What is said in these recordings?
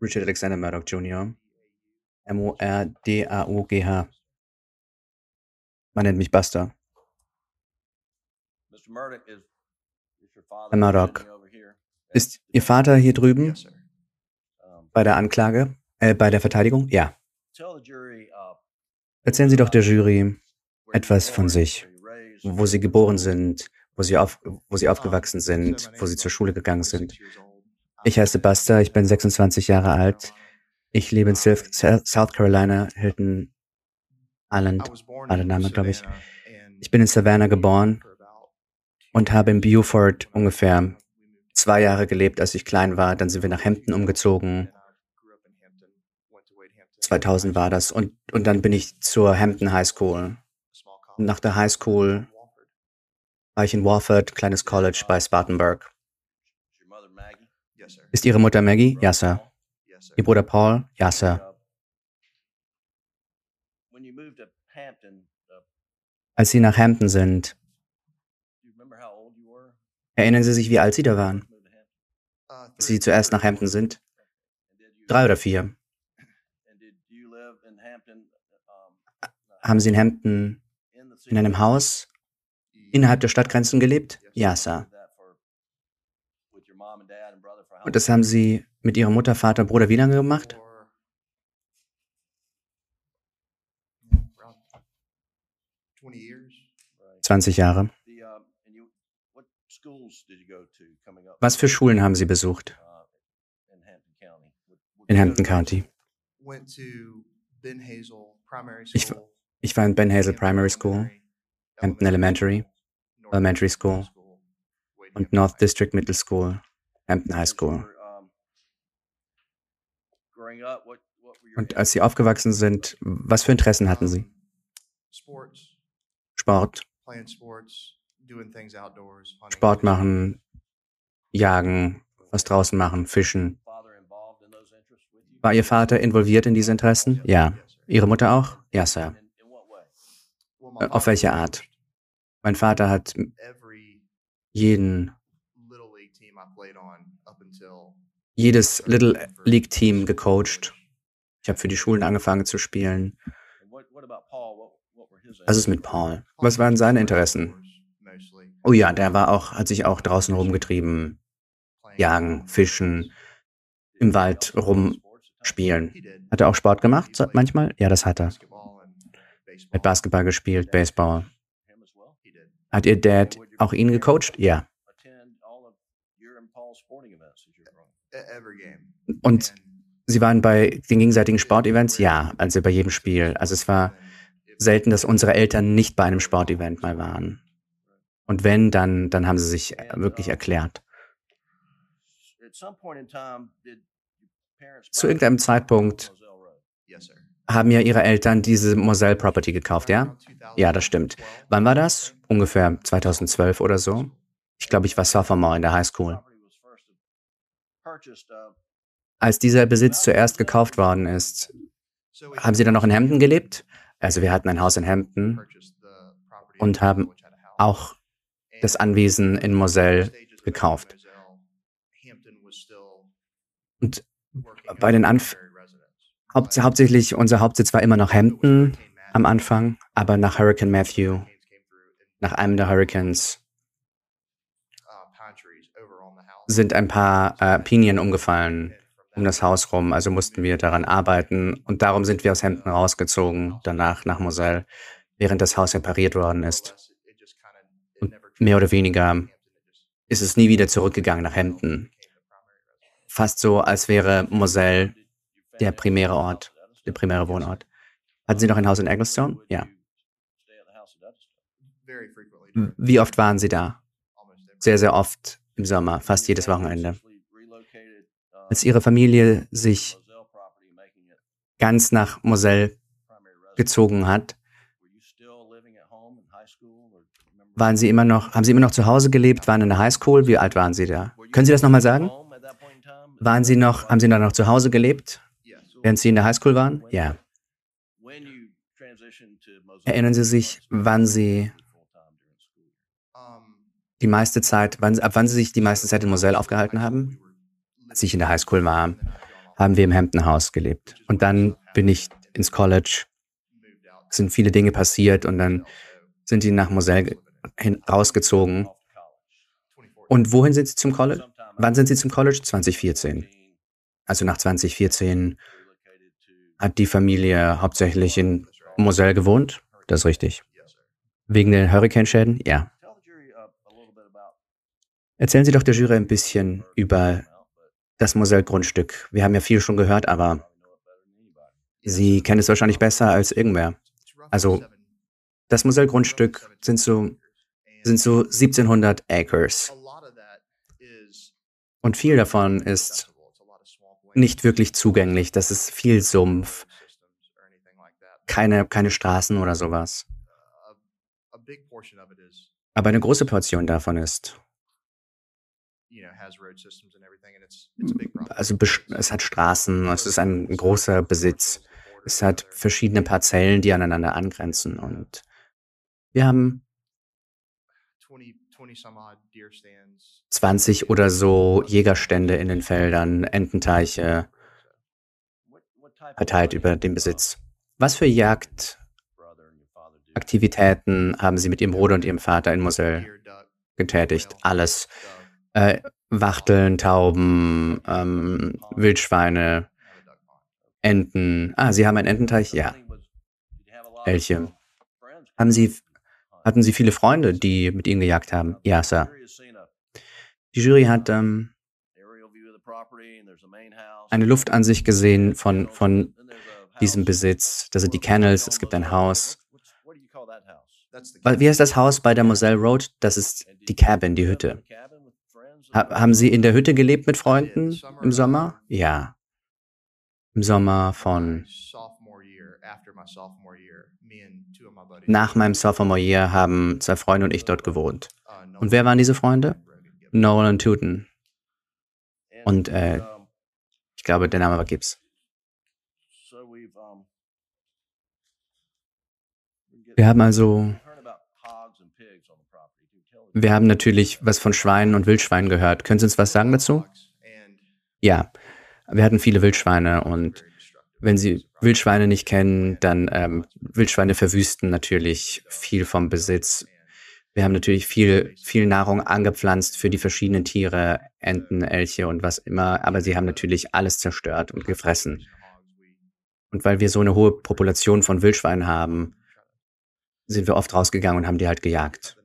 Richard Alexander Murdoch Jr. M-O-R-D-A-U-G-H. Man nennt mich Buster. Herr Murdoch, ist Ihr Vater hier drüben bei der Anklage, äh, bei der Verteidigung? Ja. Erzählen Sie doch der Jury etwas von sich, wo Sie geboren sind, wo Sie, auf, wo Sie aufgewachsen sind, wo Sie zur Schule gegangen sind. Ich heiße Buster, ich bin 26 Jahre alt. Ich lebe in South Carolina, Hilton Island, alle Name, glaube ich. Ich bin in Savannah geboren und habe in Beaufort ungefähr zwei Jahre gelebt, als ich klein war. Dann sind wir nach Hampton umgezogen. 2000 war das. Und, und dann bin ich zur Hampton High School. Nach der High School war ich in Warford, kleines College bei Spartanburg. Ist Ihre Mutter Maggie? Ja, Sir. Ihr Bruder Paul? Ja, Sir. Als Sie nach Hampton sind, erinnern Sie sich, wie alt Sie da waren? Als Sie zuerst nach Hampton sind? Drei oder vier. Haben Sie in Hampton in einem Haus innerhalb der Stadtgrenzen gelebt? Ja, Sir. Und das haben Sie mit Ihrer Mutter, Vater, Bruder wie lange gemacht? Zwanzig Jahre. Was für Schulen haben Sie besucht? In Hampton County. Ich, ich war in Ben Hazel Primary School, Hampton Elementary, Elementary School und North District Middle School. Hampton High School. Und als Sie aufgewachsen sind, was für Interessen hatten Sie? Sport. Sport machen, jagen, was draußen machen, fischen. War Ihr Vater involviert in diese Interessen? Ja. Ihre Mutter auch? Ja, Sir. Auf welche Art? Mein Vater hat jeden jedes Little League Team gecoacht. Ich habe für die Schulen angefangen zu spielen. Was ist mit Paul? Was waren seine Interessen? Oh ja, der war auch, hat sich auch draußen rumgetrieben. Jagen, fischen, im Wald rumspielen. Hat er auch Sport gemacht manchmal? Ja, das hat er. Hat Basketball gespielt, Baseball. Hat ihr Dad auch ihn gecoacht? Ja. Und Sie waren bei den gegenseitigen Sportevents? Ja, also bei jedem Spiel. Also es war selten, dass unsere Eltern nicht bei einem Sportevent mal waren. Und wenn, dann, dann haben sie sich wirklich erklärt. Zu irgendeinem Zeitpunkt haben ja ihre Eltern diese Moselle Property gekauft, ja? Ja, das stimmt. Wann war das? Ungefähr 2012 oder so. Ich glaube, ich war Sophomore in der High School. Als dieser Besitz zuerst gekauft worden ist, haben Sie dann noch in Hampton gelebt? Also wir hatten ein Haus in Hampton und haben auch das Anwesen in Moselle gekauft. Und bei den Anf Haupt hauptsächlich unser Hauptsitz war immer noch Hampton am Anfang, aber nach Hurricane Matthew, nach einem der Hurricanes, sind ein paar äh, Pinien umgefallen um das Haus rum, also mussten wir daran arbeiten und darum sind wir aus Hampton rausgezogen, danach nach Moselle, während das Haus repariert worden ist. Und mehr oder weniger ist es nie wieder zurückgegangen nach Hampton. Fast so, als wäre Moselle der primäre Ort, der primäre Wohnort. Hatten Sie noch ein Haus in Egglestone? Ja. Wie oft waren Sie da? Sehr, sehr oft im Sommer, fast jedes Wochenende. Als ihre Familie sich ganz nach Moselle gezogen hat, waren sie immer noch, haben sie immer noch zu Hause gelebt, waren in der Highschool? Wie alt waren sie da? Können Sie das nochmal sagen? Waren Sie noch, haben Sie da noch zu Hause gelebt, während Sie in der Highschool waren? Ja. Erinnern Sie sich, wann Sie die meiste Zeit, wann, ab wann Sie sich die meiste Zeit in Moselle aufgehalten haben? Als ich in der Highschool war, haben wir im Hampton House gelebt. Und dann bin ich ins College, sind viele Dinge passiert und dann sind die nach Moselle rausgezogen. Und wohin sind sie zum College? Wann sind sie zum College? 2014. Also nach 2014 hat die Familie hauptsächlich in Moselle gewohnt. Das ist richtig. Wegen den Hurrikanschäden? Ja. Erzählen Sie doch der Jury ein bisschen über das Moselle-Grundstück. Wir haben ja viel schon gehört, aber Sie kennen es wahrscheinlich besser als irgendwer. Also, das Moselle-Grundstück sind so, sind so 1700 Acres. Und viel davon ist nicht wirklich zugänglich. Das ist viel Sumpf, keine, keine Straßen oder sowas. Aber eine große Portion davon ist also es hat Straßen, es ist ein großer Besitz. Es hat verschiedene Parzellen, die aneinander angrenzen. Und wir haben 20 oder so Jägerstände in den Feldern, Ententeiche, verteilt über den Besitz. Was für Jagdaktivitäten haben Sie mit Ihrem Bruder und Ihrem Vater in Moselle getätigt? Alles. Äh, Wachteln, Tauben, ähm, Wildschweine, Enten. Ah, Sie haben einen Ententeich? Ja. Elche. Haben Sie, hatten Sie viele Freunde, die mit Ihnen gejagt haben? Ja, Sir. Die Jury hat ähm, eine Luftansicht gesehen von, von diesem Besitz. Das sind die Kennels, es gibt ein Haus. Wie heißt das Haus bei der Moselle Road? Das ist die Cabin, die Hütte. Ha haben Sie in der Hütte gelebt mit Freunden im Sommer? Ja. Im Sommer von nach meinem Sophomore Year haben zwei Freunde und ich dort gewohnt. Und wer waren diese Freunde? Noel und Tooten. Und äh, ich glaube, der Name war Gibbs. Wir haben also wir haben natürlich was von Schweinen und Wildschweinen gehört. Können Sie uns was sagen dazu? Ja, wir hatten viele Wildschweine und wenn Sie Wildschweine nicht kennen, dann ähm, Wildschweine verwüsten natürlich viel vom Besitz. Wir haben natürlich viel, viel Nahrung angepflanzt für die verschiedenen Tiere, Enten, Elche und was immer, aber sie haben natürlich alles zerstört und gefressen. Und weil wir so eine hohe Population von Wildschweinen haben, sind wir oft rausgegangen und haben die halt gejagt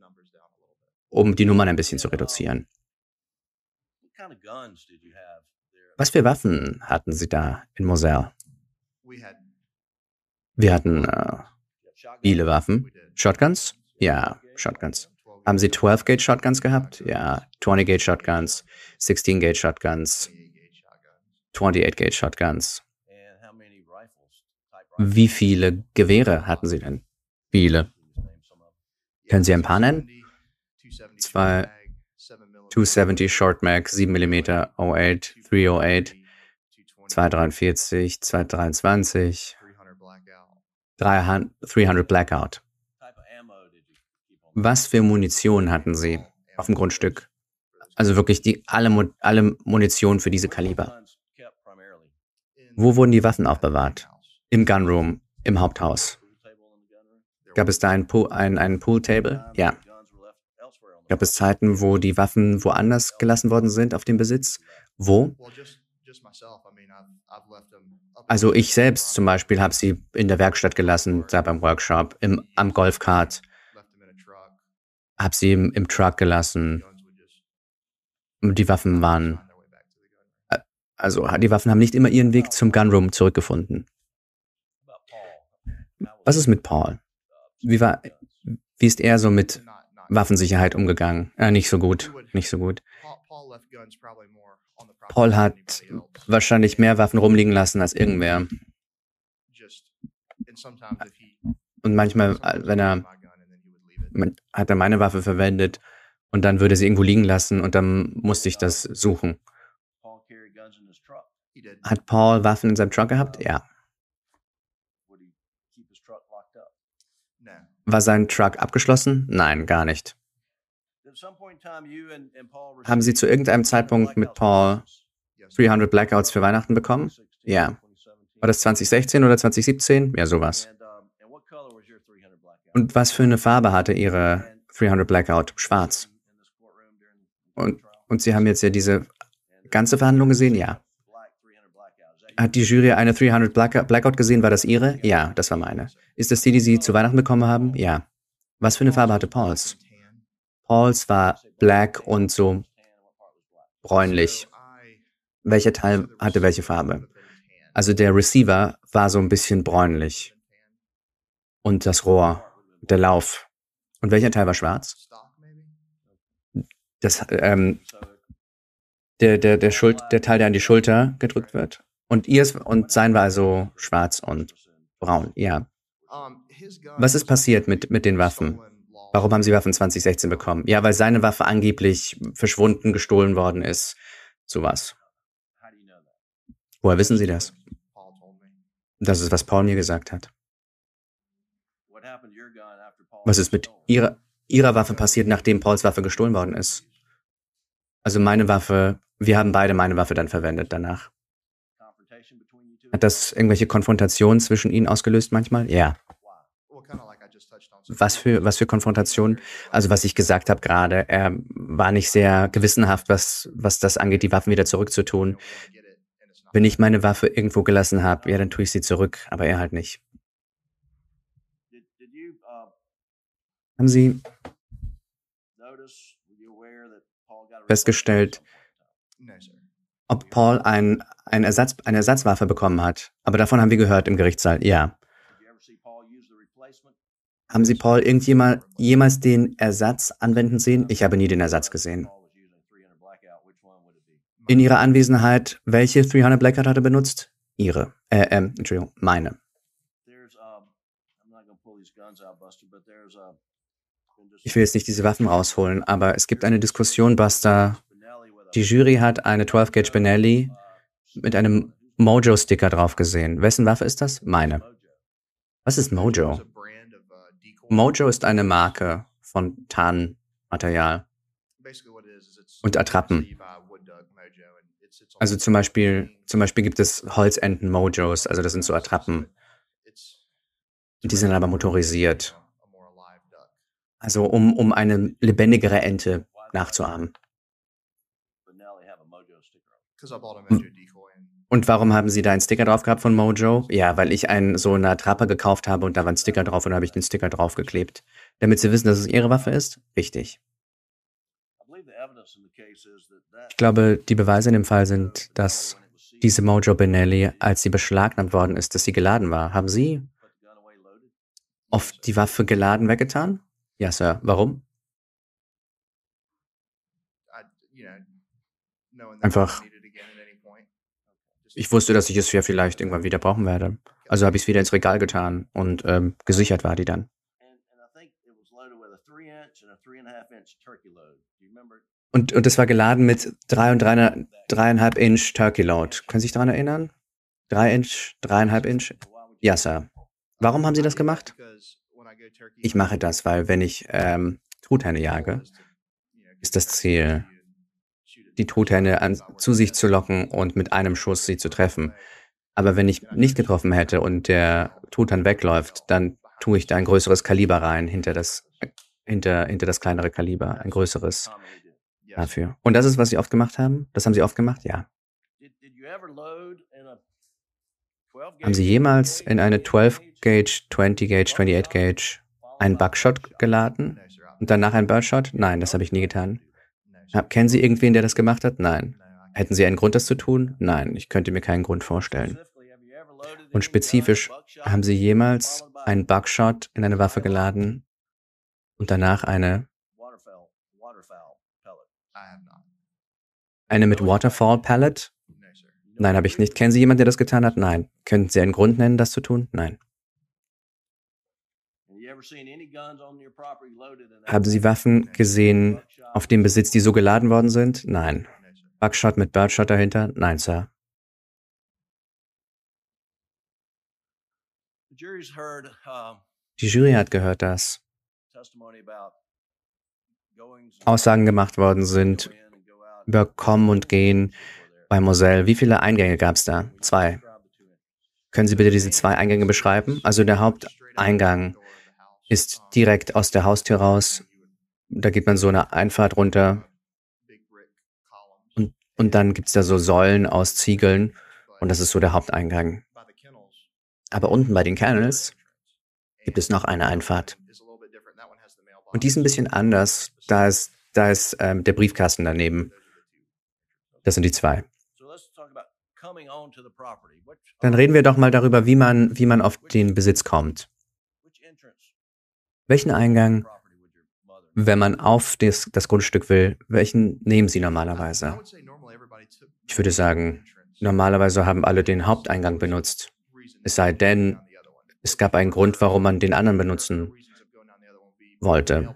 um die Nummern ein bisschen zu reduzieren. Was für Waffen hatten Sie da in Moselle? Wir hatten äh, viele Waffen. Shotguns? Ja, Shotguns. Haben Sie 12-Gauge Shotguns gehabt? Ja, 20-Gauge Shotguns, 16-Gauge Shotguns, 28-Gauge Shotguns. Wie viele Gewehre hatten Sie denn? Viele. Können Sie ein paar nennen? Zwei 270 Short Mag, 7 mm 08, 308, 243, 223, 300 Blackout. Was für Munition hatten Sie auf dem Grundstück? Also wirklich die, alle, alle Munition für diese Kaliber. Wo wurden die Waffen aufbewahrt? Im Gunroom, im Haupthaus. Gab es da ein, Pool, ein, ein Pooltable? Ja. Gab es Zeiten, wo die Waffen woanders gelassen worden sind auf dem Besitz? Wo? Also ich selbst zum Beispiel habe sie in der Werkstatt gelassen, da beim Workshop, im, am Golfkart, habe sie im, im Truck gelassen. Die Waffen waren, also die Waffen haben nicht immer ihren Weg zum Gunroom zurückgefunden. Was ist mit Paul? Wie war, wie ist er so mit Waffensicherheit umgegangen. Äh, nicht so gut, nicht so gut. Paul hat wahrscheinlich mehr Waffen rumliegen lassen als irgendwer. Und manchmal, äh, wenn er, hat er meine Waffe verwendet und dann würde sie irgendwo liegen lassen und dann musste ich das suchen. Hat Paul Waffen in seinem Truck gehabt? Ja. War sein Truck abgeschlossen? Nein, gar nicht. Haben Sie zu irgendeinem Zeitpunkt mit Paul 300 Blackouts für Weihnachten bekommen? Ja. War das 2016 oder 2017? Ja, sowas. Und was für eine Farbe hatte Ihre 300 Blackout? Schwarz. Und, und Sie haben jetzt ja diese ganze Verhandlung gesehen? Ja. Hat die Jury eine 300 Blackout gesehen? War das Ihre? Ja, das war meine. Ist das die, die Sie zu Weihnachten bekommen haben? Ja. Was für eine Farbe hatte Pauls? Pauls war black und so bräunlich. Welcher Teil hatte welche Farbe? Also der Receiver war so ein bisschen bräunlich. Und das Rohr, der Lauf. Und welcher Teil war schwarz? Das, ähm, der, der, der, Schuld, der Teil, der an die Schulter gedrückt wird. Und ihrs und sein war also schwarz und braun, ja. Was ist passiert mit, mit den Waffen? Warum haben sie Waffen 2016 bekommen? Ja, weil seine Waffe angeblich verschwunden, gestohlen worden ist. Sowas. Woher wissen Sie das? Das ist, was Paul mir gesagt hat. Was ist mit ihrer, ihrer Waffe passiert, nachdem Pauls Waffe gestohlen worden ist? Also meine Waffe, wir haben beide meine Waffe dann verwendet danach. Hat das irgendwelche Konfrontationen zwischen ihnen ausgelöst manchmal? Ja. Was für, was für Konfrontationen? Also was ich gesagt habe gerade, er war nicht sehr gewissenhaft, was, was das angeht, die Waffen wieder zurückzutun. Wenn ich meine Waffe irgendwo gelassen habe, ja, dann tue ich sie zurück, aber er halt nicht. Haben Sie festgestellt, ob Paul ein, ein Ersatz, eine Ersatzwaffe bekommen hat? Aber davon haben wir gehört im Gerichtssaal, ja. Haben Sie Paul irgendjemals jemals den Ersatz anwenden sehen? Ich habe nie den Ersatz gesehen. In Ihrer Anwesenheit, welche 300 Blackout hat er benutzt? Ihre. Äh, ähm, Entschuldigung, meine. Ich will jetzt nicht diese Waffen rausholen, aber es gibt eine Diskussion, Buster. Die Jury hat eine 12-Gauge Benelli mit einem Mojo-Sticker drauf gesehen. Wessen Waffe ist das? Meine. Was ist Mojo? Mojo ist eine Marke von Tarnmaterial und Attrappen. Also zum Beispiel, zum Beispiel gibt es Holzenten-Mojos, also das sind so Attrappen. Die sind aber motorisiert. Also um, um eine lebendigere Ente nachzuahmen. Und warum haben Sie da einen Sticker drauf gehabt von Mojo? Ja, weil ich einen so eine Attrappe gekauft habe und da war ein Sticker drauf und da habe ich den Sticker draufgeklebt. Damit Sie wissen, dass es Ihre Waffe ist? Richtig. Ich glaube, die Beweise in dem Fall sind, dass diese Mojo Benelli, als sie beschlagnahmt worden ist, dass sie geladen war. Haben Sie auf die Waffe geladen weggetan? Ja, Sir. Warum? Einfach. Ich wusste, dass ich es ja vielleicht irgendwann wieder brauchen werde. Also habe ich es wieder ins Regal getan und ähm, gesichert war die dann. Und, und das war geladen mit drei und dreieinhalb Inch Turkey Load. Können Sie sich daran erinnern? Drei Inch, dreieinhalb Inch? Ja, Sir. Warum haben Sie das gemacht? Ich mache das, weil wenn ich ähm, Truthähne jage, ist das Ziel, die Truthähne an, zu sich zu locken und mit einem Schuss sie zu treffen. Aber wenn ich nicht getroffen hätte und der Truthahn wegläuft, dann tue ich da ein größeres Kaliber rein hinter das, hinter, hinter das kleinere Kaliber, ein größeres dafür. Und das ist, was Sie oft gemacht haben? Das haben Sie oft gemacht? Ja. Haben Sie jemals in eine 12 Gauge, 20 Gauge, 28 Gauge einen Buckshot geladen und danach einen Birdshot? Nein, das habe ich nie getan. Kennen Sie irgendwen, der das gemacht hat? Nein. Hätten Sie einen Grund, das zu tun? Nein, ich könnte mir keinen Grund vorstellen. Und spezifisch, haben Sie jemals einen Buckshot in eine Waffe geladen und danach eine eine mit Waterfall Palette? Nein, habe ich nicht. Kennen Sie jemanden, der das getan hat? Nein. Könnten Sie einen Grund nennen, das zu tun? Nein. Haben Sie Waffen gesehen auf dem Besitz, die so geladen worden sind? Nein. Buckshot mit Birdshot dahinter? Nein, Sir. Die Jury hat gehört, dass Aussagen gemacht worden sind über Kommen und Gehen Bei Moselle, wie viele Eingänge gab es da? Zwei. Können Sie bitte diese zwei Eingänge beschreiben? Also der Haupteingang ist direkt aus der Haustür raus. Da geht man so eine Einfahrt runter. Und, und dann gibt es da so Säulen aus Ziegeln. Und das ist so der Haupteingang. Aber unten bei den Kennels gibt es noch eine Einfahrt. Und die ist ein bisschen anders. Da ist, da ist ähm, der Briefkasten daneben. Das sind die zwei. Dann reden wir doch mal darüber, wie man, wie man auf den Besitz kommt. Welchen Eingang, wenn man auf das, das Grundstück will, welchen nehmen Sie normalerweise? Ich würde sagen, normalerweise haben alle den Haupteingang benutzt. Es sei denn, es gab einen Grund, warum man den anderen benutzen wollte.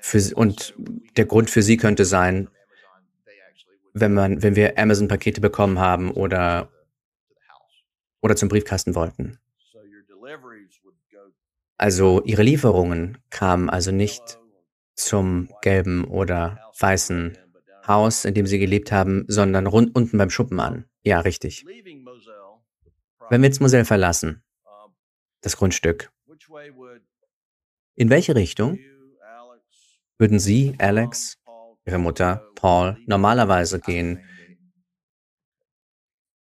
Für, und der Grund für Sie könnte sein, wenn man, wenn wir Amazon-Pakete bekommen haben oder, oder zum Briefkasten wollten. Also ihre Lieferungen kamen also nicht zum gelben oder weißen Haus, in dem sie gelebt haben, sondern rund unten beim Schuppen an. Ja, richtig. Wenn wir jetzt Moselle verlassen, das Grundstück, in welche Richtung würden Sie, Alex, Ihre Mutter, Paul, normalerweise gehen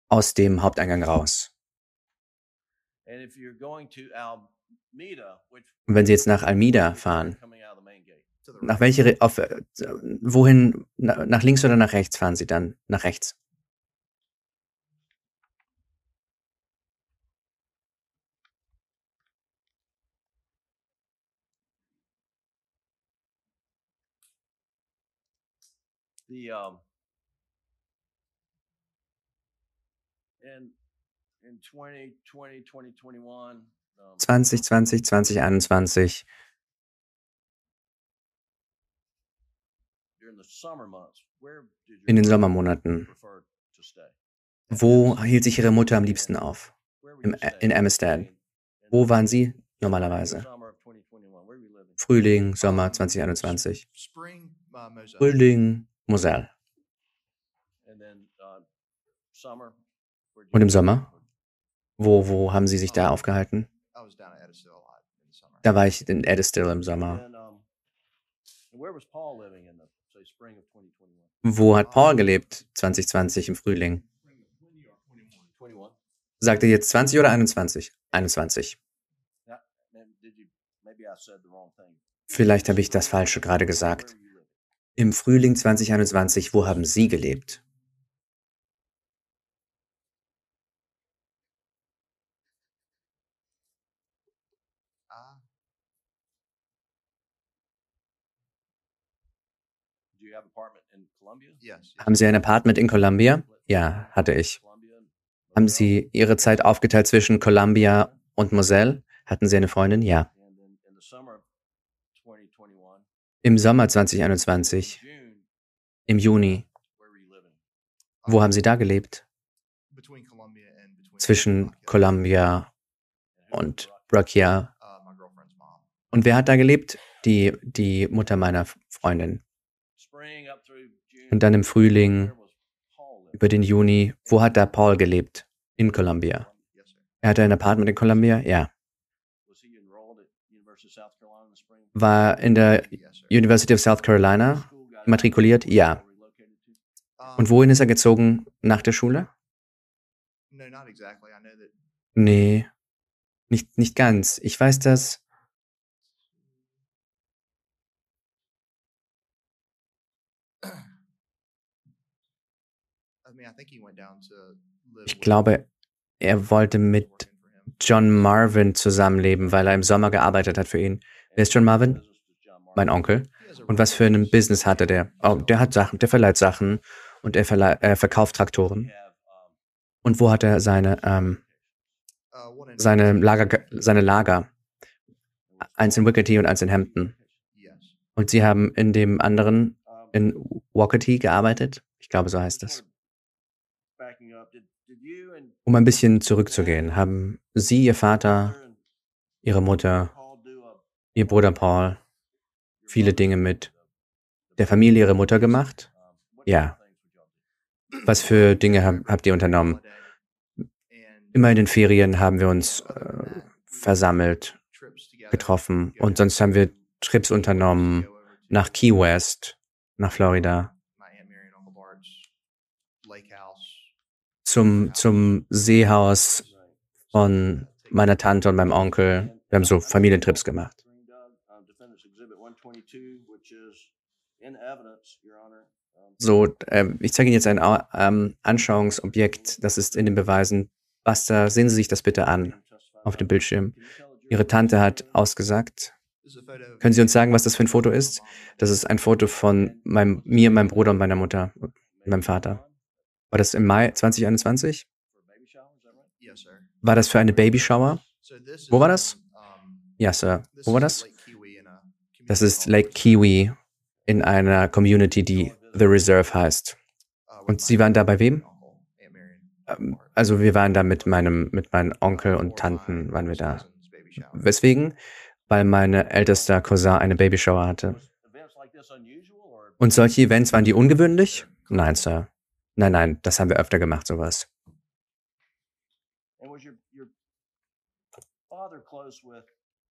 aus dem Haupteingang raus? Und wenn Sie jetzt nach Almida fahren, nach welche, auf, wohin, nach links oder nach rechts fahren Sie dann? Nach rechts. the um, in in 2020 2021 um, 2020 2021 in den Sommermonaten. Wo hielt sich Ihre Mutter am liebsten auf? Im, in Amistad. Wo waren Sie normalerweise? Frühling, Sommer 2021. Frühling, Moselle. Und im Sommer? Wo, wo haben Sie sich da aufgehalten? Da war ich in Edestill im Sommer. Wo hat Paul gelebt 2020 im Frühling? Sagt er jetzt 20 oder 21? 21. Vielleicht habe ich das Falsche gerade gesagt. Im Frühling 2021, wo haben Sie gelebt? Haben Sie ein Apartment in Columbia? Ja, hatte ich. Haben Sie Ihre Zeit aufgeteilt zwischen Columbia und Moselle? Hatten Sie eine Freundin? Ja. Im Sommer 2021, im Juni, wo haben Sie da gelebt? Zwischen Columbia und Brookia. Und wer hat da gelebt? Die, die Mutter meiner Freundin. Und dann im Frühling, über den Juni, wo hat da Paul gelebt? In Columbia. Er hatte ein Apartment in Columbia? Ja. War in der University of South Carolina matrikuliert? Ja. Und wohin ist er gezogen nach der Schule? Nee, nicht, nicht ganz. Ich weiß, dass ich glaube, er wollte mit John Marvin zusammenleben, weil er im Sommer gearbeitet hat für ihn. Wer ist John Marvin? mein Onkel. Und was für ein Business hatte der? Oh, der hat Sachen, der verleiht Sachen und er, er verkauft Traktoren. Und wo hat er seine, ähm, seine Lager, seine Lager? Eins in Wickety und eins in Hampton. Und sie haben in dem anderen in Wakety gearbeitet? Ich glaube, so heißt es. Um ein bisschen zurückzugehen, haben Sie, Ihr Vater, Ihre Mutter, Ihr Bruder Paul viele Dinge mit der Familie ihrer Mutter gemacht? Ja. Was für Dinge hab, habt ihr unternommen? Immer in den Ferien haben wir uns äh, versammelt, getroffen und sonst haben wir Trips unternommen nach Key West, nach Florida, zum, zum Seehaus von meiner Tante und meinem Onkel. Wir haben so Familientrips gemacht. So, äh, ich zeige Ihnen jetzt ein ähm, Anschauungsobjekt, das ist in den Beweisen. Basta, sehen Sie sich das bitte an auf dem Bildschirm. Ihre Tante hat ausgesagt. Können Sie uns sagen, was das für ein Foto ist? Das ist ein Foto von meinem, mir, meinem Bruder und meiner Mutter, meinem Vater. War das im Mai 2021? War das für eine Babyshower? Wo war das? Ja, Sir. Wo war das? Das ist Lake Kiwi in einer Community, die The Reserve heißt. Und Sie waren da bei wem? Ähm, also wir waren da mit meinem, mit meinem Onkel und Tanten waren wir da. Weswegen? Weil meine ältester Cousin eine Babyshower hatte. Und solche Events waren die ungewöhnlich? Nein, Sir. Nein, nein, das haben wir öfter gemacht, sowas.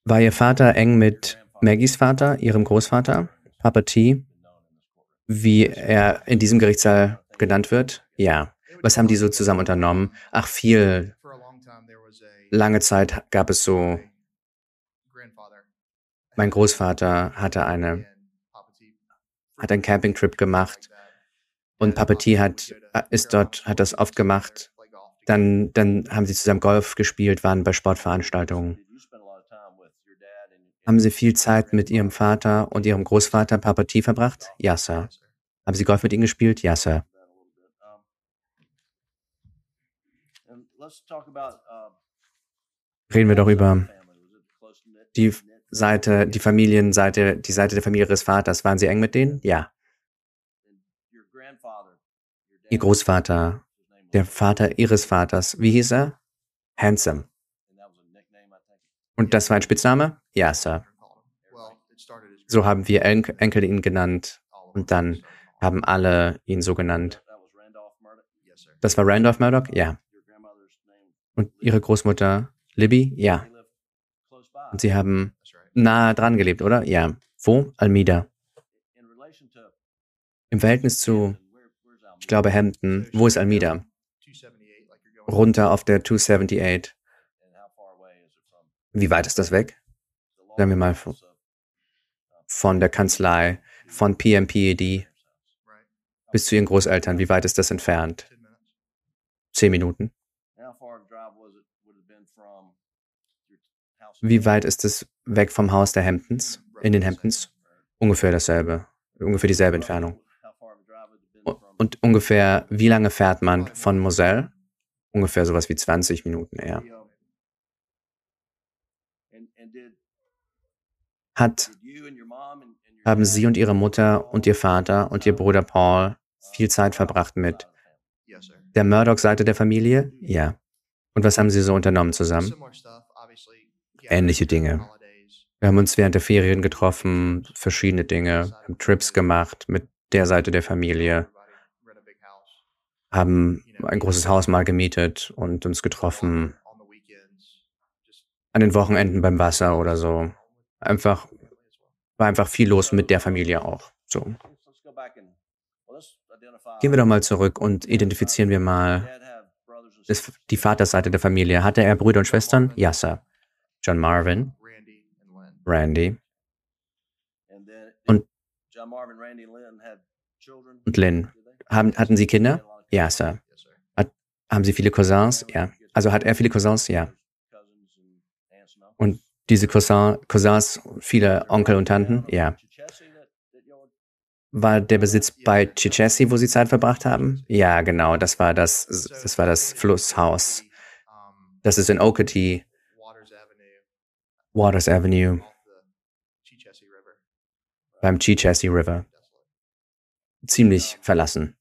War Ihr Vater eng mit Maggies Vater, Ihrem Großvater, Papa T, wie er in diesem Gerichtssaal genannt wird? Ja. Was haben die so zusammen unternommen? Ach, viel. Lange Zeit gab es so. Mein Großvater hatte eine, hat einen Campingtrip gemacht und Papetit hat, ist dort, hat das oft gemacht. Dann, dann haben sie zusammen Golf gespielt, waren bei Sportveranstaltungen. Haben Sie viel Zeit mit Ihrem Vater und Ihrem Großvater Papetit verbracht? Ja, Sir. Haben Sie Golf mit ihnen gespielt? Ja, Sir. Reden wir doch über die Seite, die Familienseite, die Seite der Familie Ihres Vaters. Waren Sie eng mit denen? Ja. Ihr Großvater, der Vater Ihres Vaters, wie hieß er? Handsome. Und das war ein Spitzname? Ja, Sir. So haben wir Enkel ihn genannt. Und dann haben alle ihn so genannt. Das war Randolph Murdoch? Ja. Und ihre Großmutter Libby? Ja. Und sie haben nahe dran gelebt, oder? Ja. Wo? Almeida. Im Verhältnis zu, ich glaube, Hampton, wo ist Almeida? Runter auf der 278. Wie weit ist das weg? Sagen wir mal von der Kanzlei, von PMPED bis zu Ihren Großeltern. Wie weit ist das entfernt? Zehn Minuten. Wie weit ist es weg vom Haus der Hamptons, in den Hamptons? Ungefähr dasselbe, ungefähr dieselbe Entfernung. Und ungefähr, wie lange fährt man von Moselle? Ungefähr sowas wie 20 Minuten eher. Hat, haben Sie und Ihre Mutter und Ihr Vater und Ihr Bruder Paul viel Zeit verbracht mit der Murdoch-Seite der Familie? Ja. Und was haben Sie so unternommen zusammen? Ähnliche Dinge. Wir haben uns während der Ferien getroffen, verschiedene Dinge, haben Trips gemacht mit der Seite der Familie, haben ein großes Haus mal gemietet und uns getroffen an den Wochenenden beim Wasser oder so. Einfach, war einfach viel los mit der Familie auch. So. Gehen wir doch mal zurück und identifizieren wir mal das, die Vaterseite der Familie. Hatte er Brüder und Schwestern? Ja, Sir. John Marvin, Randy und, und Lynn. Haben, hatten sie Kinder? Ja, Sir. Hat, haben sie viele Cousins? Ja. Also hat er viele Cousins? Ja. Und diese Cousin, Cousins, viele Onkel und Tanten? Ja. War der Besitz bei Chichesi, wo Sie Zeit verbracht haben? Ja, genau, das war das, das war das Flusshaus. Das ist in Okatee, Waters Avenue, beim Chichesi River. Ziemlich verlassen.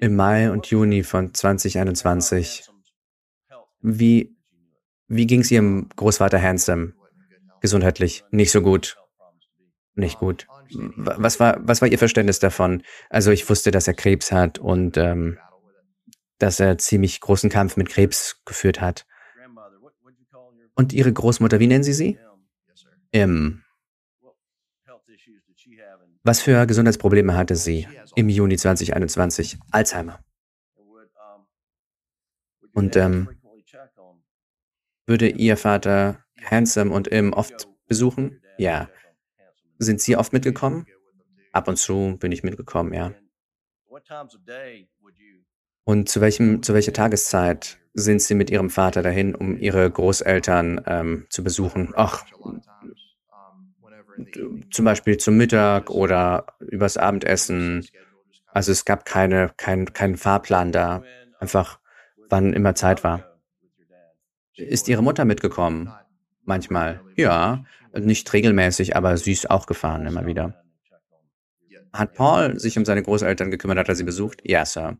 Im Mai und Juni von 2021. Wie wie ging es Ihrem Großvater Handsome? Gesundheitlich nicht so gut. Nicht gut. was war, was war Ihr Verständnis davon? Also ich wusste, dass er Krebs hat und ähm, dass er ziemlich großen Kampf mit Krebs geführt hat. Und Ihre Großmutter, wie nennen Sie sie? Im. Was für Gesundheitsprobleme hatte sie im Juni 2021? Alzheimer. Und ähm, würde Ihr Vater Handsome und Im oft besuchen? Ja. Sind Sie oft mitgekommen? Ab und zu bin ich mitgekommen, ja. Und zu, welchem, zu welcher Tageszeit sind Sie mit Ihrem Vater dahin, um Ihre Großeltern ähm, zu besuchen? Ach, zum Beispiel zum Mittag oder übers Abendessen. Also es gab keine, kein, keinen Fahrplan da. Einfach, wann immer Zeit war. Ist Ihre Mutter mitgekommen? Manchmal. Ja, nicht regelmäßig, aber sie ist auch gefahren immer wieder. Hat Paul sich um seine Großeltern gekümmert, hat er sie besucht? Ja, Sir.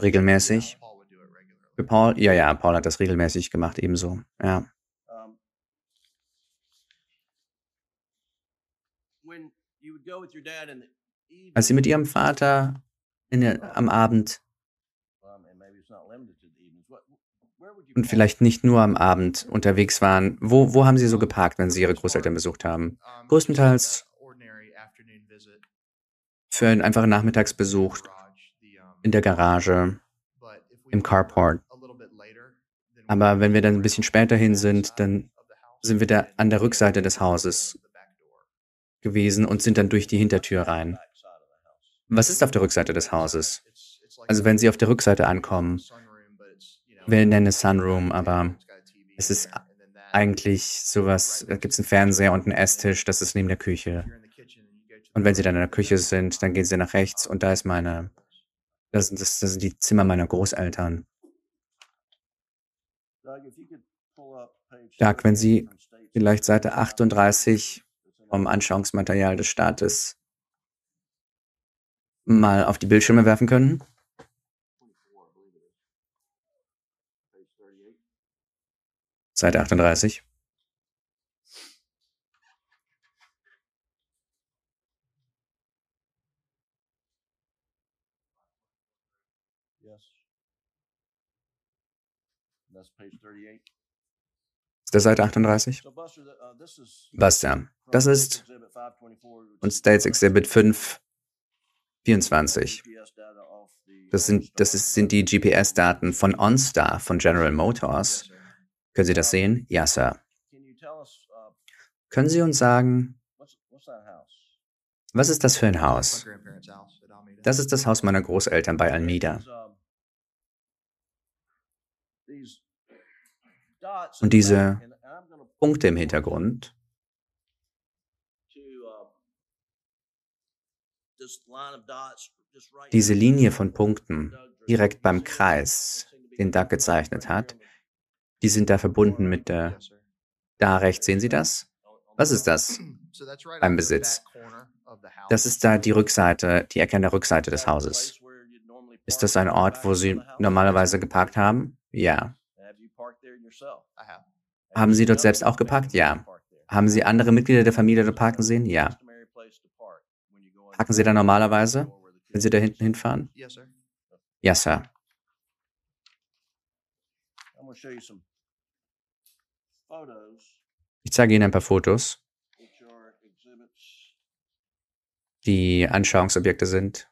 Regelmäßig? Für Paul? Ja, ja, Paul hat das regelmäßig gemacht, ebenso. Ja. Als Sie mit Ihrem Vater der, am Abend und vielleicht nicht nur am Abend unterwegs waren, wo, wo haben Sie so geparkt, wenn Sie Ihre Großeltern besucht haben? Größtenteils für einen einfachen Nachmittagsbesuch in der Garage, im Carport. Aber wenn wir dann ein bisschen später hin sind, dann sind wir da an der Rückseite des Hauses gewesen und sind dann durch die Hintertür rein. Was ist auf der Rückseite des Hauses? Also wenn Sie auf der Rückseite ankommen, wir nennen es Sunroom, aber es ist eigentlich sowas, da gibt es einen Fernseher und einen Esstisch, das ist neben der Küche. Und wenn Sie dann in der Küche sind, dann gehen Sie nach rechts und da ist meine, das sind, das, das sind die Zimmer meiner Großeltern. Doug, wenn Sie vielleicht Seite 38 vom Anschauungsmaterial des Staates mal auf die Bildschirme werfen können. Seite 38. Yes. That's page 38 der Seite 38. Buster, das ist und States Exhibit 524. Das sind, das ist, sind die GPS-Daten von OnStar, von General Motors. Können Sie das sehen? Ja, Sir. Können Sie uns sagen, was ist das für ein Haus? Das ist das Haus meiner Großeltern bei Almida. Und diese Punkte im Hintergrund, diese Linie von Punkten direkt beim Kreis, den Doug gezeichnet hat, die sind da verbunden mit der, da rechts sehen Sie das? Was ist das beim Besitz? Das ist da die Rückseite, die der Rückseite des Hauses. Ist das ein Ort, wo Sie normalerweise geparkt haben? Ja. Haben Sie dort selbst auch geparkt? Ja. Haben Sie andere Mitglieder der Familie dort parken sehen? Ja. Parken Sie da normalerweise, wenn Sie da hinten hinfahren? Ja, Sir. Ich zeige Ihnen ein paar Fotos, die Anschauungsobjekte sind.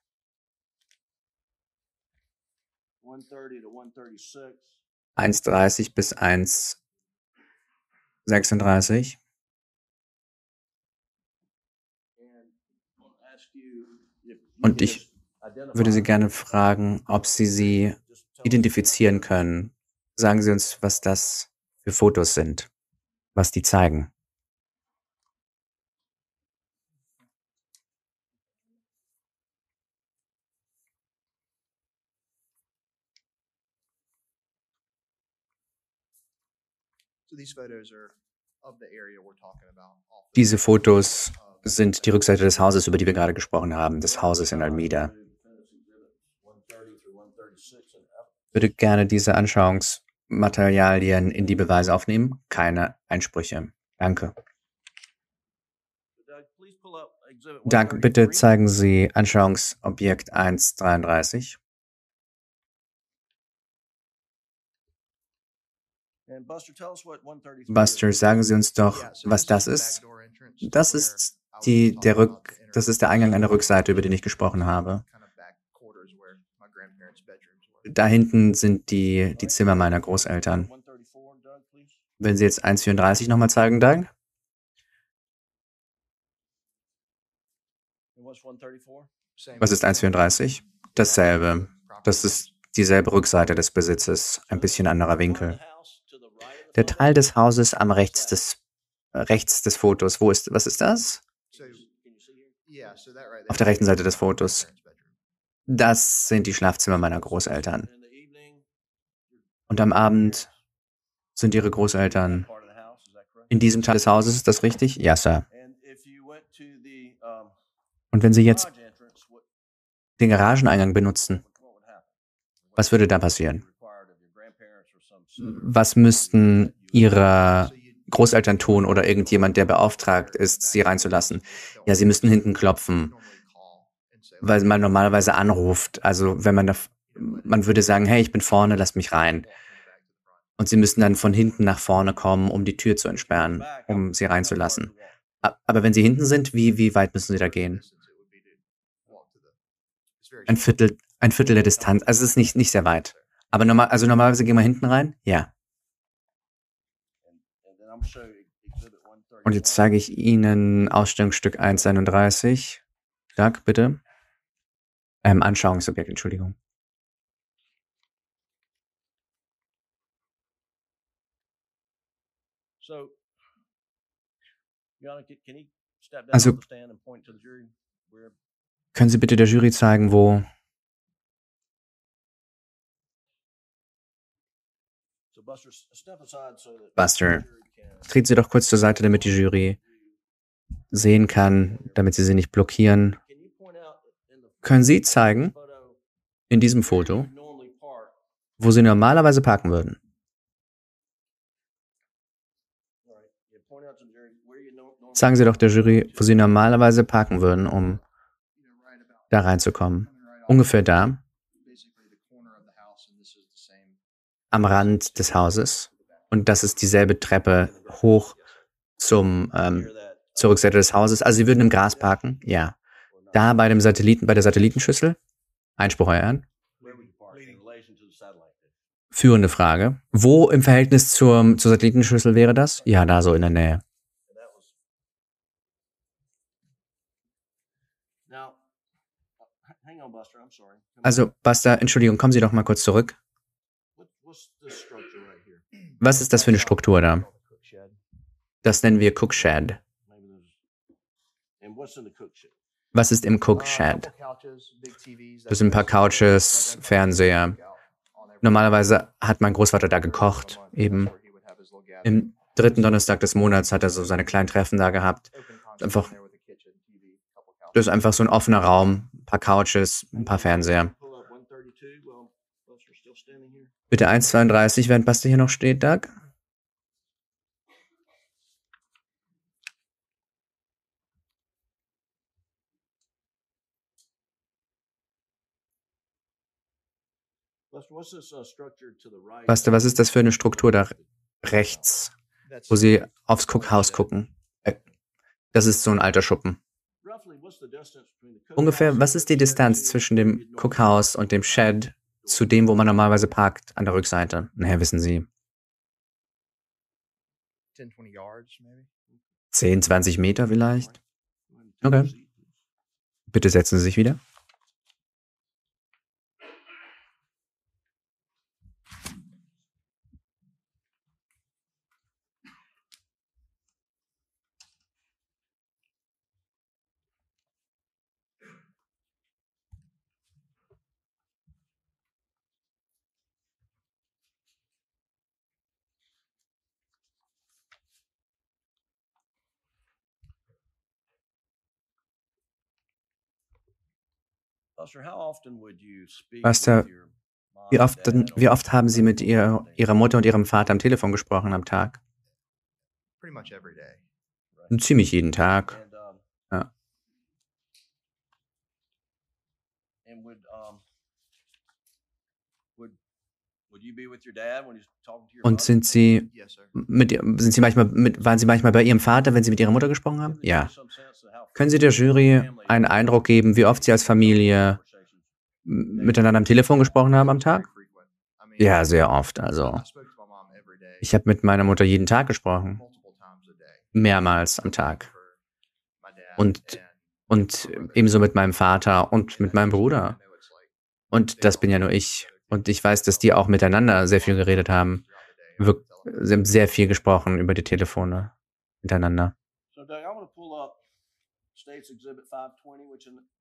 1,30 bis 1,36. Und ich würde Sie gerne fragen, ob Sie sie identifizieren können. Sagen Sie uns, was das für Fotos sind, was die zeigen. Diese Fotos sind die Rückseite des Hauses, über die wir gerade gesprochen haben, des Hauses in Almeida. Ich würde gerne diese Anschauungsmaterialien in die Beweise aufnehmen. Keine Einsprüche. Danke. Doug, bitte zeigen Sie Anschauungsobjekt 133. Buster, sagen Sie uns doch, was das ist. Das ist die, der Rück, das ist der Eingang an der Rückseite, über den ich gesprochen habe. Da hinten sind die, die Zimmer meiner Großeltern. Wenn Sie jetzt 1,34 nochmal zeigen, Doug. Was ist 1,34? Dasselbe. Das ist dieselbe Rückseite des Besitzes, ein bisschen anderer Winkel. Der Teil des Hauses am rechts des, rechts des Fotos, wo ist, was ist das? Auf der rechten Seite des Fotos. Das sind die Schlafzimmer meiner Großeltern. Und am Abend sind ihre Großeltern in diesem Teil des Hauses, ist das richtig? Ja, Sir. Und wenn Sie jetzt den Garageneingang benutzen, was würde da passieren? Was müssten Ihre Großeltern tun oder irgendjemand, der beauftragt ist, Sie reinzulassen? Ja, Sie müssten hinten klopfen, weil man normalerweise anruft. Also wenn man da, man würde sagen, hey, ich bin vorne, lass mich rein. Und Sie müssen dann von hinten nach vorne kommen, um die Tür zu entsperren, um Sie reinzulassen. Aber wenn Sie hinten sind, wie, wie weit müssen Sie da gehen? Ein Viertel, ein Viertel der Distanz. Also es ist nicht, nicht sehr weit. Aber normal, also normalerweise gehen wir hinten rein? Ja. Und jetzt zeige ich Ihnen Ausstellungsstück 131. Doug, bitte. Ähm, Anschauungsobjekt, Entschuldigung. Also, können Sie bitte der Jury zeigen, wo Buster, treten Sie doch kurz zur Seite, damit die Jury sehen kann, damit sie sie nicht blockieren. Können Sie zeigen, in diesem Foto, wo Sie normalerweise parken würden? Sagen Sie doch der Jury, wo Sie normalerweise parken würden, um da reinzukommen. Ungefähr da. Am Rand des Hauses. Und das ist dieselbe Treppe hoch zum, ähm, zur Rückseite des Hauses. Also Sie würden im Gras parken? Ja. Da bei dem Satelliten, bei der Satellitenschüssel? Einspruch Ehren. Führende Frage. Wo im Verhältnis zur, zur Satellitenschüssel wäre das? Ja, da so in der Nähe. Also, Buster, Entschuldigung, kommen Sie doch mal kurz zurück. Was ist das für eine Struktur da? Das nennen wir Cook Shed. Was ist im Cook Shed? Das sind ein paar Couches, Fernseher. Normalerweise hat mein Großvater da gekocht, eben. Im dritten Donnerstag des Monats hat er so seine kleinen Treffen da gehabt. Einfach, das ist einfach so ein offener Raum, paar Couches, ein paar Fernseher. Bitte 1,32, während Basti hier noch steht, Doug. Basti, was ist das für eine Struktur da rechts, wo Sie aufs Cookhaus gucken? Äh, das ist so ein alter Schuppen. Ungefähr, was ist die Distanz zwischen dem Cookhouse und dem Shed zu dem, wo man normalerweise parkt, an der Rückseite? Naja, wissen Sie. 10, 20 Meter vielleicht? Okay. Bitte setzen Sie sich wieder. Buster, wie oft, wie oft haben Sie mit ihr, Ihrer Mutter und Ihrem Vater am Telefon gesprochen am Tag? Ziemlich jeden Tag. Ja. Und sind Sie mit sind Sie manchmal mit, waren Sie manchmal bei Ihrem Vater, wenn Sie mit Ihrer Mutter gesprochen haben? Ja. Können Sie der Jury einen Eindruck geben, wie oft Sie als Familie miteinander am Telefon gesprochen haben am Tag? Ja, sehr oft. Also ich habe mit meiner Mutter jeden Tag gesprochen, mehrmals am Tag. Und und ebenso mit meinem Vater und mit meinem Bruder. Und das bin ja nur ich. Und ich weiß, dass die auch miteinander sehr viel geredet haben. Wir, sie haben sehr viel gesprochen über die Telefone miteinander.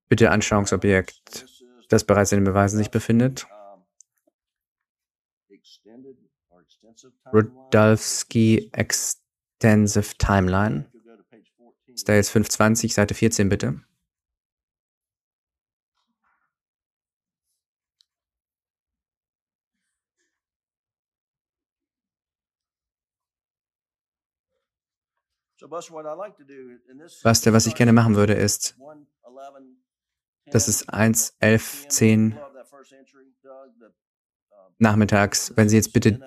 Bitte Anschauungsobjekt, das bereits in den Beweisen sich befindet. Rudolfsky Extensive Timeline. Styles 520, Seite 14 bitte. Buster, was ich gerne machen würde, ist, das ist 1, 11, 10 nachmittags. Wenn Sie jetzt bitte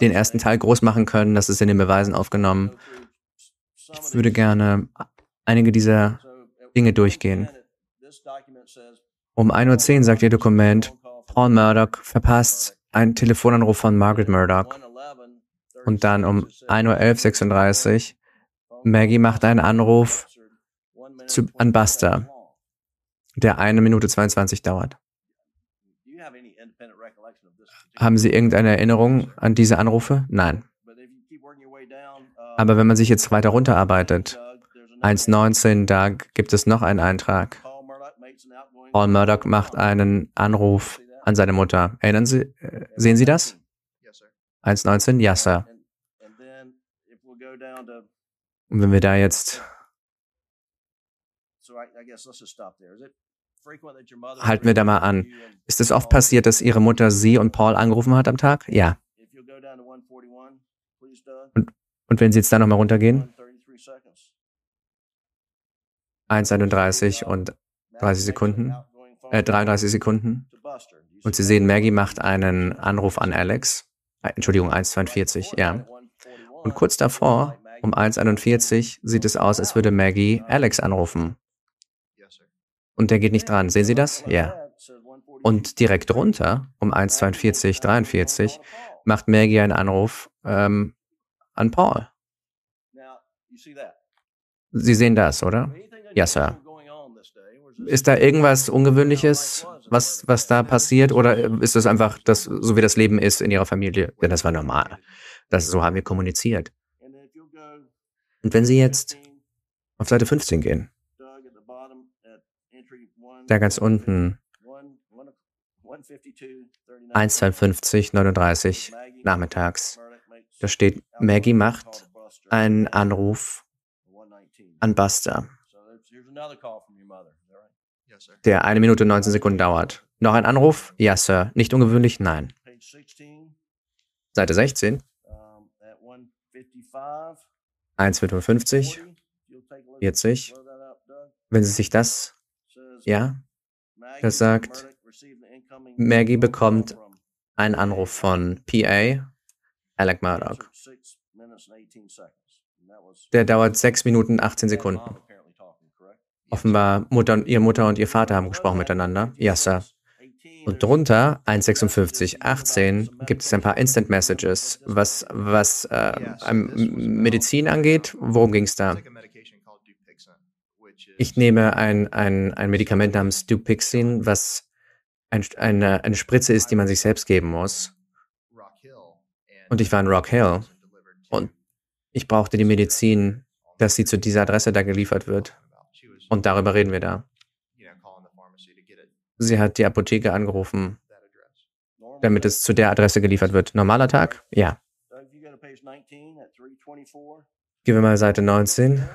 den ersten Teil groß machen können, das ist in den Beweisen aufgenommen. Ich würde gerne einige dieser Dinge durchgehen. Um 1.10 Uhr sagt Ihr Dokument, Paul Murdoch verpasst einen Telefonanruf von Margaret Murdoch. Und dann um 1.11.36 Uhr Maggie macht einen Anruf zu, an Buster, der eine Minute 22 dauert. Haben Sie irgendeine Erinnerung an diese Anrufe? Nein. Aber wenn man sich jetzt weiter runterarbeitet, 1.19, da gibt es noch einen Eintrag. Paul Murdoch macht einen Anruf an seine Mutter. Erinnern Sie, äh, sehen Sie das? 1.19? Ja, Sir. Und wenn wir da jetzt halten wir da mal an. Ist es oft passiert, dass Ihre Mutter Sie und Paul angerufen hat am Tag? Ja. Und, und wenn Sie jetzt da nochmal runtergehen? 1,31 und 30 Sekunden, äh, 33 Sekunden. Und Sie sehen, Maggie macht einen Anruf an Alex. Äh, Entschuldigung, 1,42, ja. Und kurz davor um 1.41 sieht es aus, als würde Maggie Alex anrufen. Und der geht nicht dran. Sehen Sie das? Ja. Und direkt drunter, um 1.42, 43, macht Maggie einen Anruf ähm, an Paul. Sie sehen das, oder? Ja, Sir. Ist da irgendwas Ungewöhnliches, was, was da passiert? Oder ist das einfach das, so wie das Leben ist in Ihrer Familie? Denn das war normal. Das, so haben wir kommuniziert. Und wenn Sie jetzt auf Seite 15 gehen, da ganz unten 1,52, 39 nachmittags, da steht, Maggie macht einen Anruf an Buster, der eine Minute 19 Sekunden dauert. Noch ein Anruf? Ja, Sir. Nicht ungewöhnlich? Nein. Seite 16. 1,55, 40. Wenn Sie sich das, ja, das sagt, Maggie bekommt einen Anruf von PA, Alec Murdoch. Der dauert 6 Minuten 18 Sekunden. Offenbar Mutter, Ihre Mutter und Ihr Vater haben gesprochen miteinander. Ja, Sir. Und drunter 15618 gibt es ein paar Instant Messages. Was, was äh, Medizin angeht, worum ging es da? Ich nehme ein, ein, ein Medikament namens Dupixin, was ein, eine, eine Spritze ist, die man sich selbst geben muss. Und ich war in Rock Hill und ich brauchte die Medizin, dass sie zu dieser Adresse da geliefert wird. Und darüber reden wir da. Sie hat die Apotheke angerufen, damit es zu der Adresse geliefert wird. Normaler Tag? Ja. Gehen wir mal Seite 19.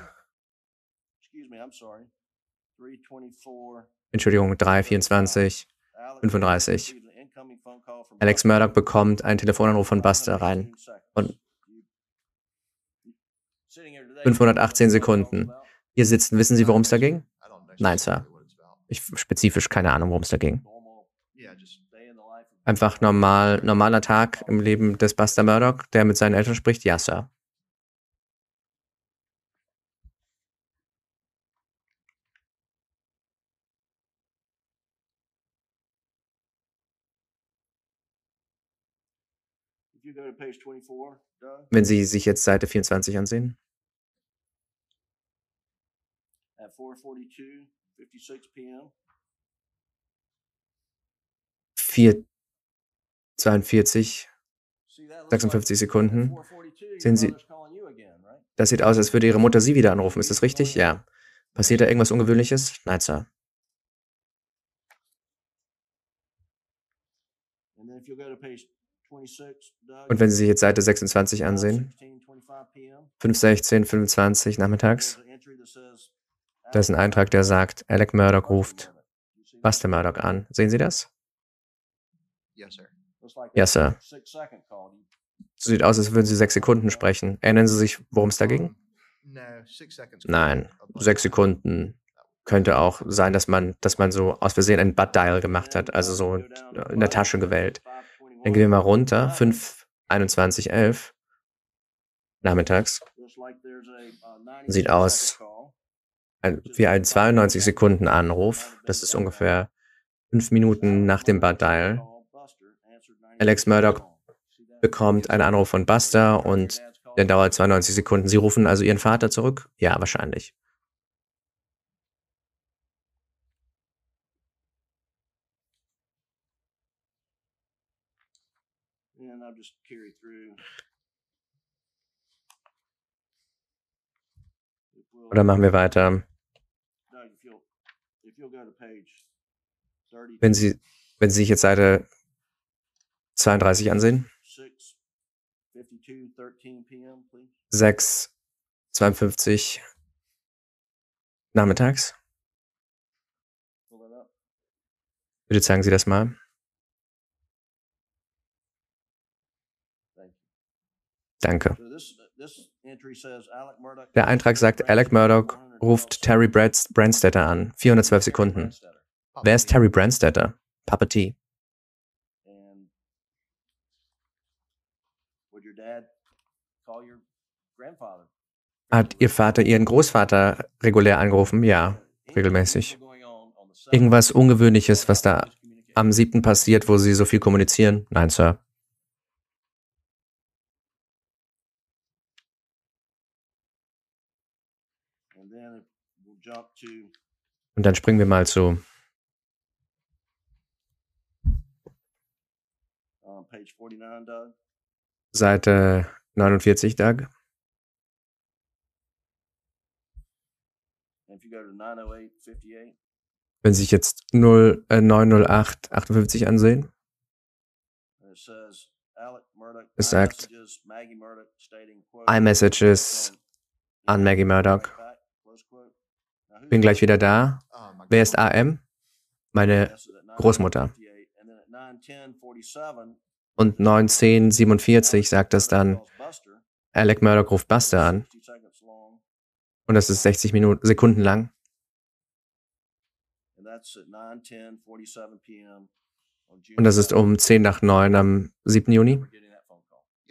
Entschuldigung, 324, 35. Alex Murdoch bekommt einen Telefonanruf von Buster rein. Und 518 Sekunden. Hier sitzen, wissen Sie, worum es da ging? Nein, Sir. Ich spezifisch keine Ahnung, worum es da ging. Einfach normal, normaler Tag im Leben des Buster Murdoch, der mit seinen Eltern spricht? Ja, Sir. Wenn Sie sich jetzt Seite 24 ansehen. 4, 42, 56 Sekunden. Sehen Sie, das sieht aus, als würde Ihre Mutter Sie wieder anrufen. Ist das richtig? Ja. Passiert da irgendwas Ungewöhnliches? Nein, Sir. Und wenn Sie sich jetzt Seite 26 ansehen, 5.16, 25 nachmittags, da ist ein Eintrag, der sagt, Alec Murdoch ruft Buster Murdoch an. Sehen Sie das? Ja, Sir. So sieht aus, als würden Sie sechs Sekunden sprechen. Erinnern Sie sich, worum es da ging? Nein, sechs Sekunden könnte auch sein, dass man, dass man so aus Versehen ein Butt Dial gemacht hat, also so in der Tasche gewählt. Dann gehen wir mal runter, 5, 21, 11, nachmittags. Sieht aus wie ein 92 Sekunden Anruf. Das ist ungefähr fünf Minuten nach dem Bad Dial. Alex Murdoch bekommt einen Anruf von Buster und der dauert 92 Sekunden. Sie rufen also Ihren Vater zurück? Ja, wahrscheinlich. Oder machen wir weiter? Wenn Sie, wenn Sie sich jetzt Seite 32 ansehen. 6, 52 nachmittags. Bitte zeigen Sie das mal. Danke. Der Eintrag sagt, Alec Murdoch ruft Terry Brandstetter an. 412 Sekunden. Wer ist Terry Brandstetter? Papa T. Hat Ihr Vater Ihren Großvater regulär angerufen? Ja, regelmäßig. Irgendwas Ungewöhnliches, was da am siebten passiert, wo Sie so viel kommunizieren? Nein, Sir. Und dann springen wir mal zu Seite 49, Doug. Wenn Sie sich jetzt 0, äh, 908 58 ansehen, es sagt iMessages an Maggie Murdoch. Bin gleich wieder da. Wer ist AM? Meine Großmutter. Und 1947 sagt das dann, Alec Murdoch ruft Buster an. Und das ist 60 Minuten, Sekunden lang. Und das ist um 10 nach 9 am 7. Juni.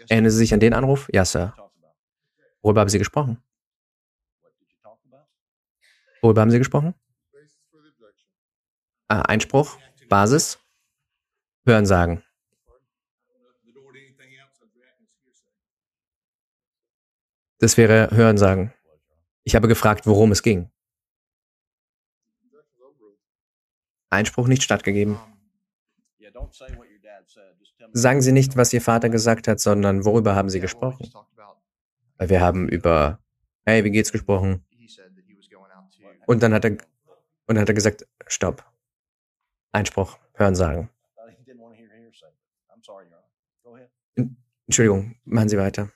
Erinnern Sie sich an den Anruf? Ja, Sir. Worüber haben Sie gesprochen? Worüber haben Sie gesprochen? Ah, Einspruch, Basis, Hörensagen. Das wäre Hörensagen. Ich habe gefragt, worum es ging. Einspruch nicht stattgegeben. Sagen Sie nicht, was Ihr Vater gesagt hat, sondern worüber haben Sie gesprochen? Weil wir haben über, hey, wie geht's gesprochen? Und dann hat er, und dann hat er gesagt, stopp. Einspruch, Hörensagen. Entschuldigung, machen Sie weiter.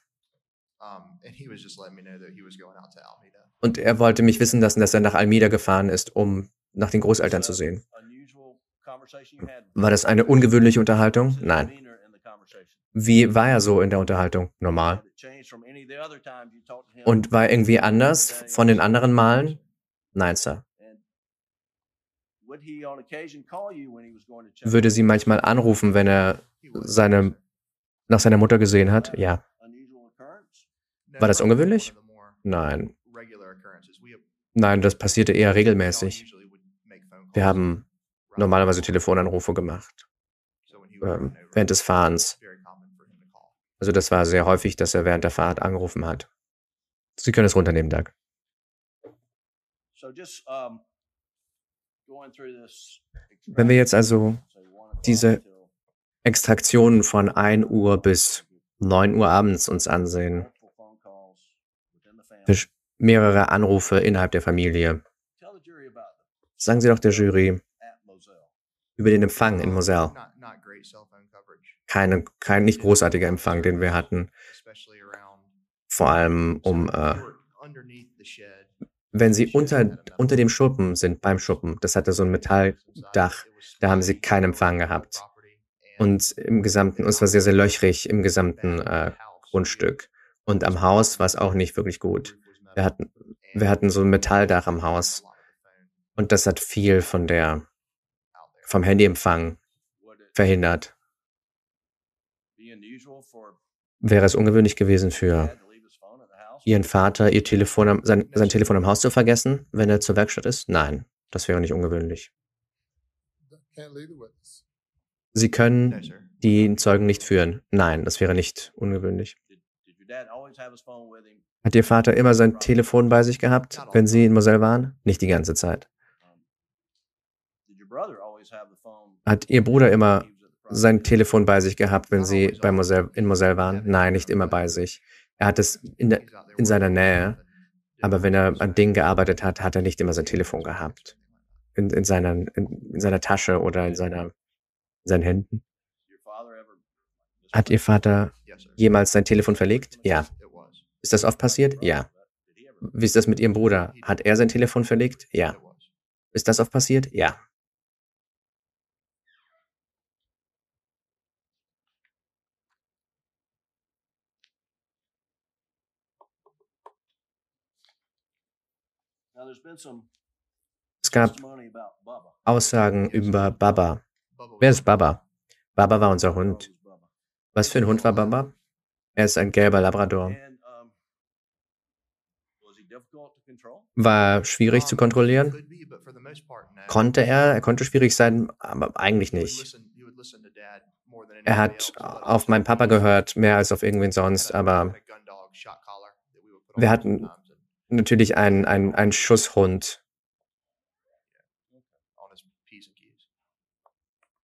Und er wollte mich wissen lassen, dass er nach Almeida gefahren ist, um nach den Großeltern zu sehen. War das eine ungewöhnliche Unterhaltung? Nein. Wie war er so in der Unterhaltung? Normal. Und war er irgendwie anders von den anderen Malen? Nein, Sir. Würde sie manchmal anrufen, wenn er seine, nach seiner Mutter gesehen hat? Ja. War das ungewöhnlich? Nein. Nein, das passierte eher regelmäßig. Wir haben normalerweise Telefonanrufe gemacht. Ähm, während des Fahrens. Also das war sehr häufig, dass er während der Fahrt angerufen hat. Sie können es runternehmen, Doug. Wenn wir jetzt also diese Extraktionen von 1 Uhr bis 9 Uhr abends uns ansehen, mehrere Anrufe innerhalb der Familie. Sagen Sie doch der Jury über den Empfang in Moselle. Keine, kein nicht großartiger Empfang, den wir hatten. Vor allem um, äh, wenn Sie unter, unter dem Schuppen sind, beim Schuppen, das hatte so ein Metalldach, da haben Sie keinen Empfang gehabt. Und im gesamten, und es war sehr, sehr löchrig im gesamten äh, Grundstück. Und am Haus war es auch nicht wirklich gut. Wir hatten, wir hatten so ein Metalldach am Haus. Und das hat viel von der, vom Handyempfang verhindert. Wäre es ungewöhnlich gewesen für Ihren Vater, Ihr Telefon, sein, sein Telefon am Haus zu vergessen, wenn er zur Werkstatt ist? Nein, das wäre nicht ungewöhnlich. Sie können die Zeugen nicht führen. Nein, das wäre nicht ungewöhnlich. Hat Ihr Vater immer sein Telefon bei sich gehabt, wenn Sie in Moselle waren? Nicht die ganze Zeit. Hat Ihr Bruder immer sein Telefon bei sich gehabt, wenn Sie bei Moselle, in Moselle waren? Nein, nicht immer bei sich. Er hat es in, der, in seiner Nähe, aber wenn er an Dingen gearbeitet hat, hat er nicht immer sein Telefon gehabt. In, in, seiner, in, in seiner Tasche oder in, seiner, in seinen Händen. Hat Ihr Vater jemals sein Telefon verlegt? Ja. Ist das oft passiert? Ja. Wie ist das mit Ihrem Bruder? Hat er sein Telefon verlegt? Ja. Ist das oft passiert? Ja. Es gab Aussagen über Baba. Wer ist Baba? Baba war unser Hund. Was für ein Hund war Baba? Er ist ein gelber Labrador. War schwierig zu kontrollieren? Konnte er? Er konnte schwierig sein, aber eigentlich nicht. Er hat auf meinen Papa gehört, mehr als auf irgendwen sonst, aber wir hatten natürlich einen, einen, einen Schusshund.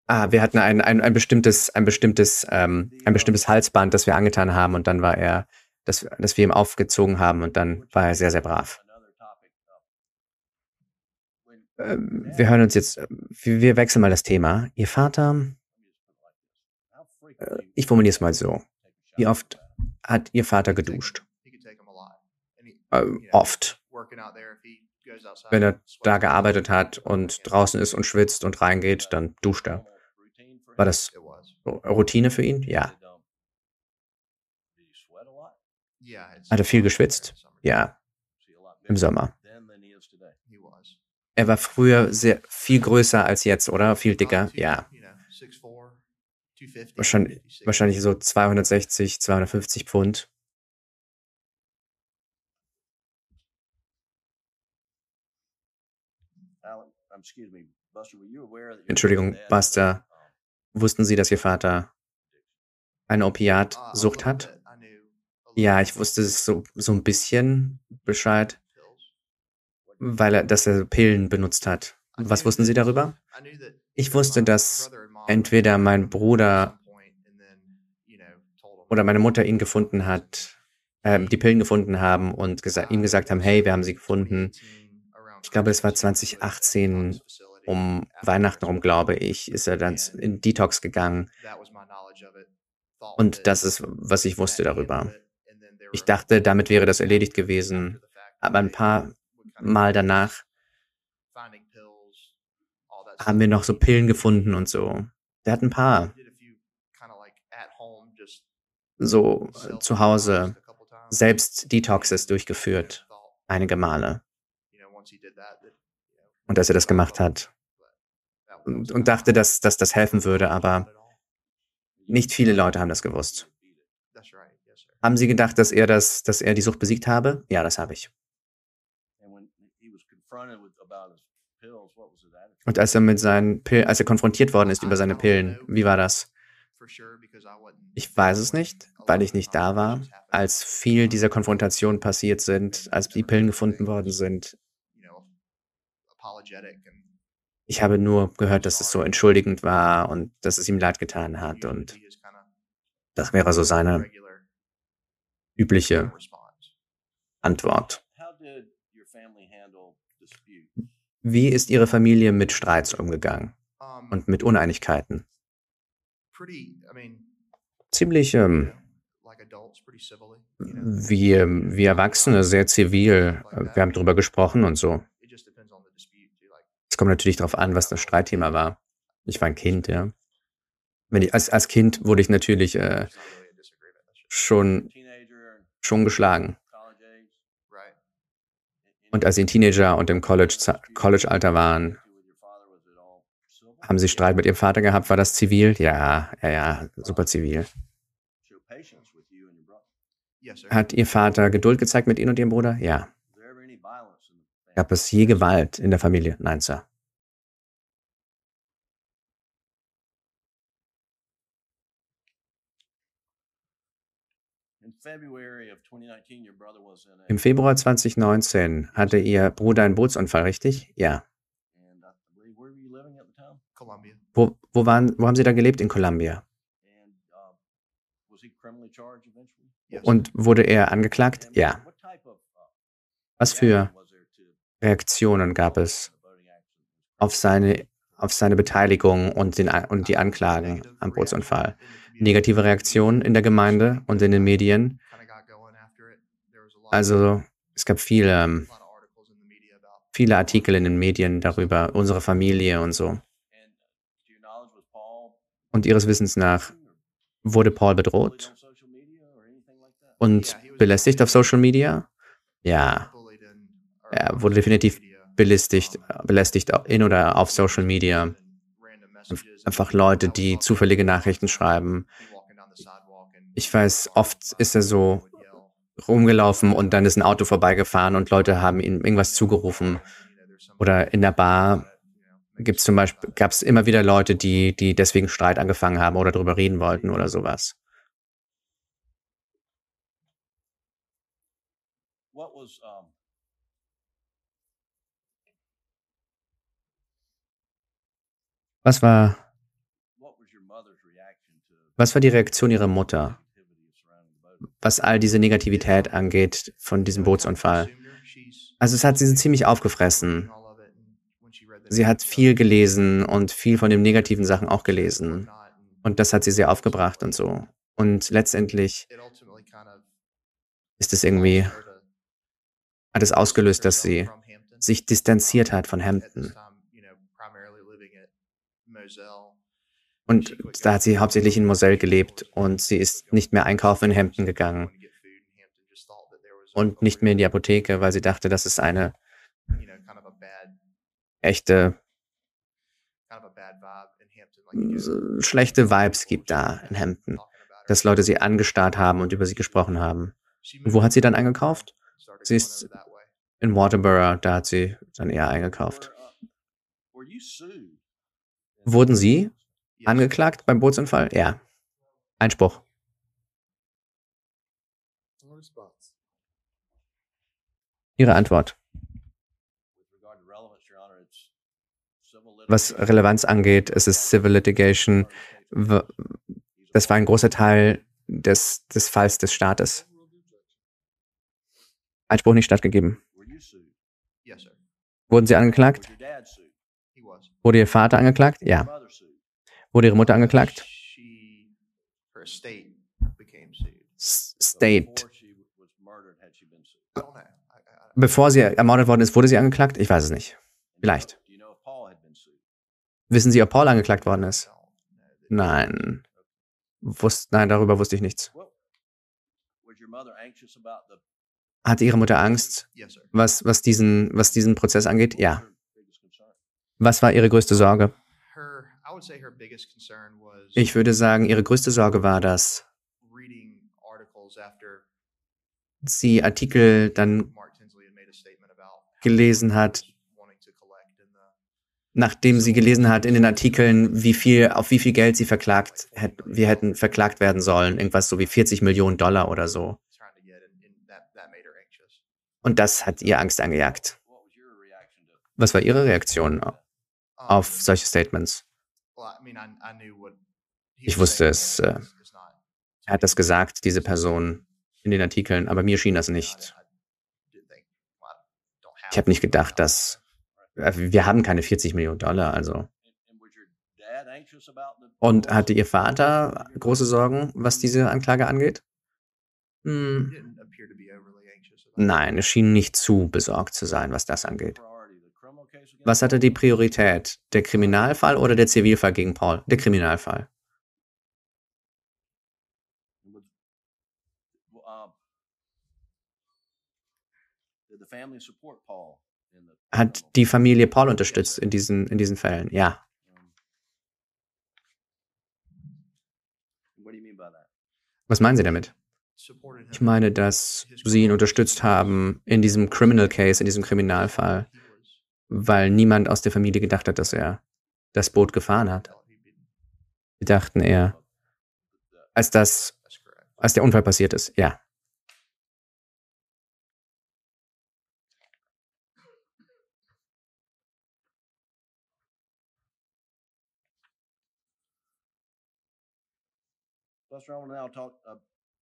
Ah, wir hatten ein, ein, ein bestimmtes, ein bestimmtes, ähm, ein bestimmtes Halsband, das wir angetan haben und dann war er, das, das wir ihm aufgezogen haben und dann war er sehr, sehr brav. Ähm, wir hören uns jetzt, wir wechseln mal das Thema. Ihr Vater, äh, ich formuliere es mal so. Wie oft hat Ihr Vater geduscht? Äh, oft. Wenn er da gearbeitet hat und draußen ist und schwitzt und reingeht, dann duscht er. War das Routine für ihn? Ja. Hat er viel geschwitzt? Ja. Im Sommer. Er war früher sehr viel größer als jetzt, oder? Viel dicker? Ja. Wahrscheinlich, wahrscheinlich so 260, 250 Pfund. Entschuldigung, Buster, Wussten Sie, dass Ihr Vater eine Opiatsucht hat? Ja, ich wusste so, so ein bisschen Bescheid, weil er, dass er Pillen benutzt hat. Was wussten Sie darüber? Ich wusste, dass entweder mein Bruder oder meine Mutter ihn gefunden hat, äh, die Pillen gefunden haben und gesa ihm gesagt haben, hey, wir haben sie gefunden. Ich glaube, es war 2018 um Weihnachten rum, glaube ich, ist er dann in Detox gegangen. Und das ist, was ich wusste darüber. Ich dachte, damit wäre das erledigt gewesen. Aber ein paar Mal danach haben wir noch so Pillen gefunden und so. Der hat ein paar. so äh, zu Hause selbst Detoxes durchgeführt, einige Male. Und dass er das gemacht hat. Und, und dachte, dass, dass das helfen würde, aber nicht viele Leute haben das gewusst. Haben Sie gedacht, dass er das, dass er die Sucht besiegt habe? Ja, das habe ich. Und als er mit seinen Pillen, als er konfrontiert worden ist über seine Pillen, wie war das? Ich weiß es nicht, weil ich nicht da war, als viel dieser Konfrontationen passiert sind, als die Pillen gefunden worden sind. Ich habe nur gehört, dass es so entschuldigend war und dass es ihm leid getan hat und das wäre so seine übliche Antwort. Wie ist Ihre Familie mit Streits umgegangen und mit Uneinigkeiten? Ziemlich ähm, wie, wie Erwachsene, sehr zivil. Wir haben darüber gesprochen und so. Kommt natürlich darauf an, was das Streitthema war. Ich war ein Kind, ja. Wenn ich, als, als Kind wurde ich natürlich äh, schon, schon geschlagen. Und als sie ein Teenager und im College-Alter College waren, haben Sie Streit mit Ihrem Vater gehabt? War das zivil? Ja, ja, ja, super zivil. Hat Ihr Vater Geduld gezeigt mit Ihnen und Ihrem Bruder? Ja. Gab es je Gewalt in der Familie? Nein, Sir. Im Februar 2019 hatte Ihr Bruder einen Bootsunfall, richtig? Ja. Wo, wo, waren, wo haben Sie da gelebt? In Columbia. Und wurde er angeklagt? Ja. Was für Reaktionen gab es auf seine, auf seine Beteiligung und, den, und die Anklagen am Bootsunfall? Negative Reaktionen in der Gemeinde und in den Medien? Also es gab viele, viele Artikel in den Medien darüber, unsere Familie und so. Und Ihres Wissens nach wurde Paul bedroht und belästigt auf Social Media? Ja, er wurde definitiv belästigt, belästigt in oder auf Social Media. Einfach Leute, die zufällige Nachrichten schreiben. Ich weiß, oft ist er so rumgelaufen und dann ist ein Auto vorbeigefahren und Leute haben ihm irgendwas zugerufen. Oder in der Bar gibt es zum Beispiel, gab es immer wieder Leute, die, die deswegen Streit angefangen haben oder darüber reden wollten oder sowas. Was war, was war die Reaktion Ihrer Mutter, was all diese Negativität angeht von diesem Bootsunfall? Also es hat sie ziemlich aufgefressen. Sie hat viel gelesen und viel von den negativen Sachen auch gelesen. Und das hat sie sehr aufgebracht und so. Und letztendlich ist es irgendwie, hat es ausgelöst, dass sie sich distanziert hat von Hampton. Und da hat sie hauptsächlich in Moselle gelebt und sie ist nicht mehr einkaufen in Hampton gegangen und nicht mehr in die Apotheke, weil sie dachte, das ist eine echte schlechte Vibes gibt da in Hampton, dass Leute sie angestarrt haben und über sie gesprochen haben. Und wo hat sie dann eingekauft? Sie ist in Waterborough, da hat sie dann eher eingekauft. Wurden Sie angeklagt beim Bootsunfall? Ja. Einspruch. Ihre Antwort. Was Relevanz angeht, es ist Civil Litigation. Das war ein großer Teil des, des Falls des Staates. Einspruch nicht stattgegeben. Wurden Sie angeklagt? Wurde Ihr Vater angeklagt? Ja. Wurde Ihre Mutter angeklagt? State. Bevor sie ermordet worden ist, wurde sie angeklagt? Ich weiß es nicht. Vielleicht. Wissen Sie, ob Paul angeklagt worden ist? Nein. Wusst, nein, darüber wusste ich nichts. Hatte Ihre Mutter Angst, was, was, diesen, was diesen Prozess angeht? Ja. Was war Ihre größte Sorge? Ich würde sagen, Ihre größte Sorge war, dass sie Artikel dann gelesen hat, nachdem sie gelesen hat in den Artikeln, wie viel, auf wie viel Geld sie verklagt, wir hätten verklagt werden sollen, irgendwas so wie 40 Millionen Dollar oder so. Und das hat ihr Angst angejagt. Was war Ihre Reaktion auf solche Statements? Ich wusste es. Äh, er hat das gesagt, diese Person in den Artikeln, aber mir schien das nicht. Ich habe nicht gedacht, dass äh, wir haben keine 40 Millionen Dollar, also. Und hatte Ihr Vater große Sorgen, was diese Anklage angeht? Hm. Nein, es schien nicht zu besorgt zu sein, was das angeht. Was hatte die Priorität? Der Kriminalfall oder der Zivilfall gegen Paul? Der Kriminalfall. Hat die Familie Paul unterstützt in diesen, in diesen Fällen? Ja. Was meinen Sie damit? Ich meine, dass Sie ihn unterstützt haben in diesem Criminal Case, in diesem Kriminalfall, weil niemand aus der Familie gedacht hat, dass er das Boot gefahren hat. Sie dachten eher, als das, als der Unfall passiert ist, ja.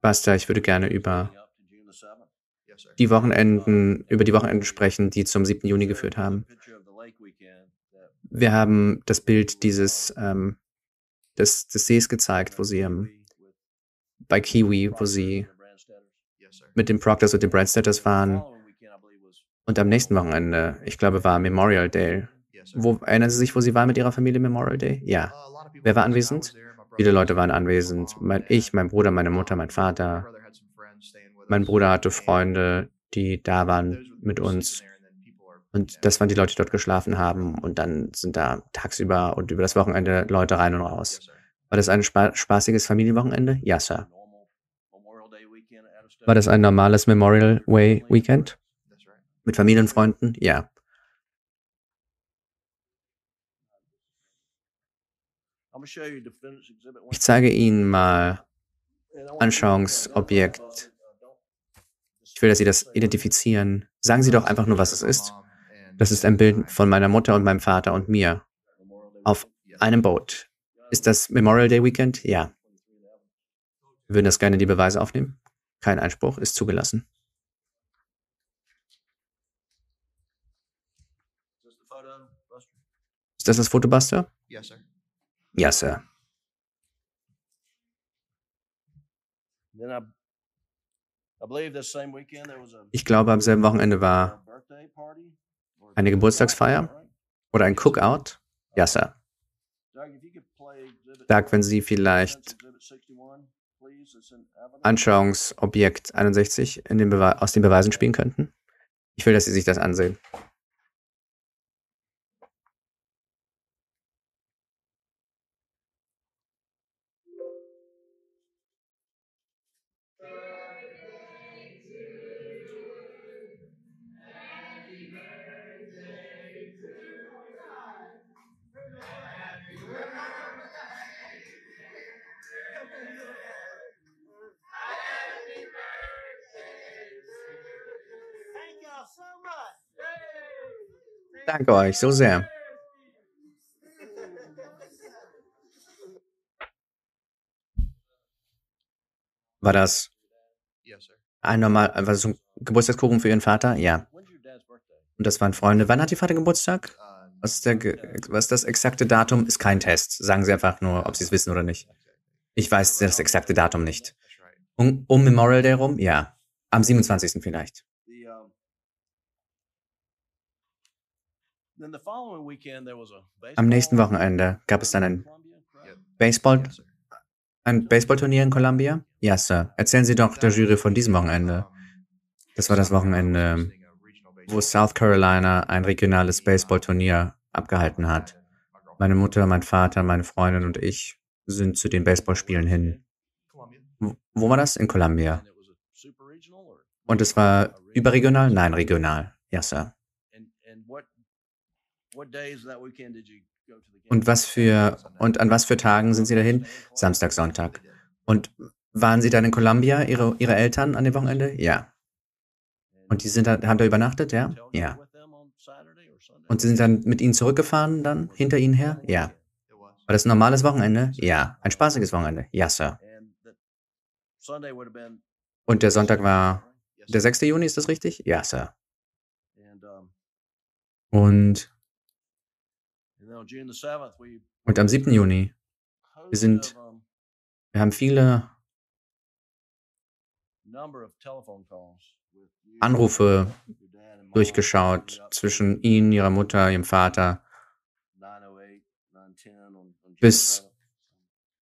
Basta, ich würde gerne über die Wochenenden, über die Wochenenden sprechen, die zum 7. Juni geführt haben. Wir haben das Bild dieses ähm, des, des Sees gezeigt, wo sie ähm, bei Kiwi, wo sie mit den Proctors und den Brandstetters waren. Und am nächsten Wochenende, ich glaube, war Memorial Day. Wo, erinnern Sie sich, wo Sie waren mit Ihrer Familie Memorial Day? Ja. Wer war anwesend? Viele Leute waren anwesend. Mein, ich, mein Bruder, meine Mutter, mein Vater. Mein Bruder hatte Freunde, die da waren mit uns. Und das waren die Leute, die dort geschlafen haben. Und dann sind da tagsüber und über das Wochenende Leute rein und raus. War das ein spa spaßiges Familienwochenende? Ja, Sir. War das ein normales Memorial Way Weekend? Mit Familienfreunden? Ja. Ich zeige Ihnen mal Anschauungsobjekt. Ich will, dass Sie das identifizieren. Sagen Sie doch einfach nur, was es ist. Das ist ein Bild von meiner Mutter und meinem Vater und mir auf einem Boot. Ist das Memorial Day Weekend? Ja. Wir würden das gerne in die Beweise aufnehmen. Kein Einspruch ist zugelassen. Ist das das Foto, Buster? Ja, Sir. Ja, Sir. Ich glaube, am selben Wochenende war eine Geburtstagsfeier oder ein Cookout. Ja, Sir. Doug, wenn Sie vielleicht Anschauungsobjekt 61 den aus den Beweisen spielen könnten. Ich will, dass Sie sich das ansehen. Danke euch so sehr. War das ein normal, war das ein Geburtstagskuchen für Ihren Vater? Ja. Und das waren Freunde. Wann hat Ihr Vater Geburtstag? Was ist, der, was ist das exakte Datum? Ist kein Test. Sagen Sie einfach nur, ob Sie es wissen oder nicht. Ich weiß das exakte Datum nicht. Um, um Memorial Day rum? Ja. Am 27. vielleicht. Am nächsten Wochenende gab es dann ein Baseball, Ein Baseballturnier in Columbia? Ja, Sir. Erzählen Sie doch der Jury von diesem Wochenende. Das war das Wochenende, wo South Carolina ein regionales Baseballturnier abgehalten hat. Meine Mutter, mein Vater, meine Freundin und ich sind zu den Baseballspielen hin. Wo war das? In Columbia. Und es war überregional? Nein, regional. Ja, Sir. Und was für und an was für Tagen sind Sie dahin? Samstag, Sonntag. Und waren Sie dann in Columbia, Ihre, Ihre Eltern an dem Wochenende? Ja. Und die sind da, haben da übernachtet, ja? Ja. Und Sie sind dann mit ihnen zurückgefahren, dann hinter ihnen her? Ja. War das ein normales Wochenende? Ja. Ein spaßiges Wochenende? Ja, Sir. Und der Sonntag war der 6. Juni, ist das richtig? Ja, Sir. Und, und am 7. Juni, wir sind, wir haben viele Anrufe durchgeschaut zwischen Ihnen, Ihrer Mutter, Ihrem Vater bis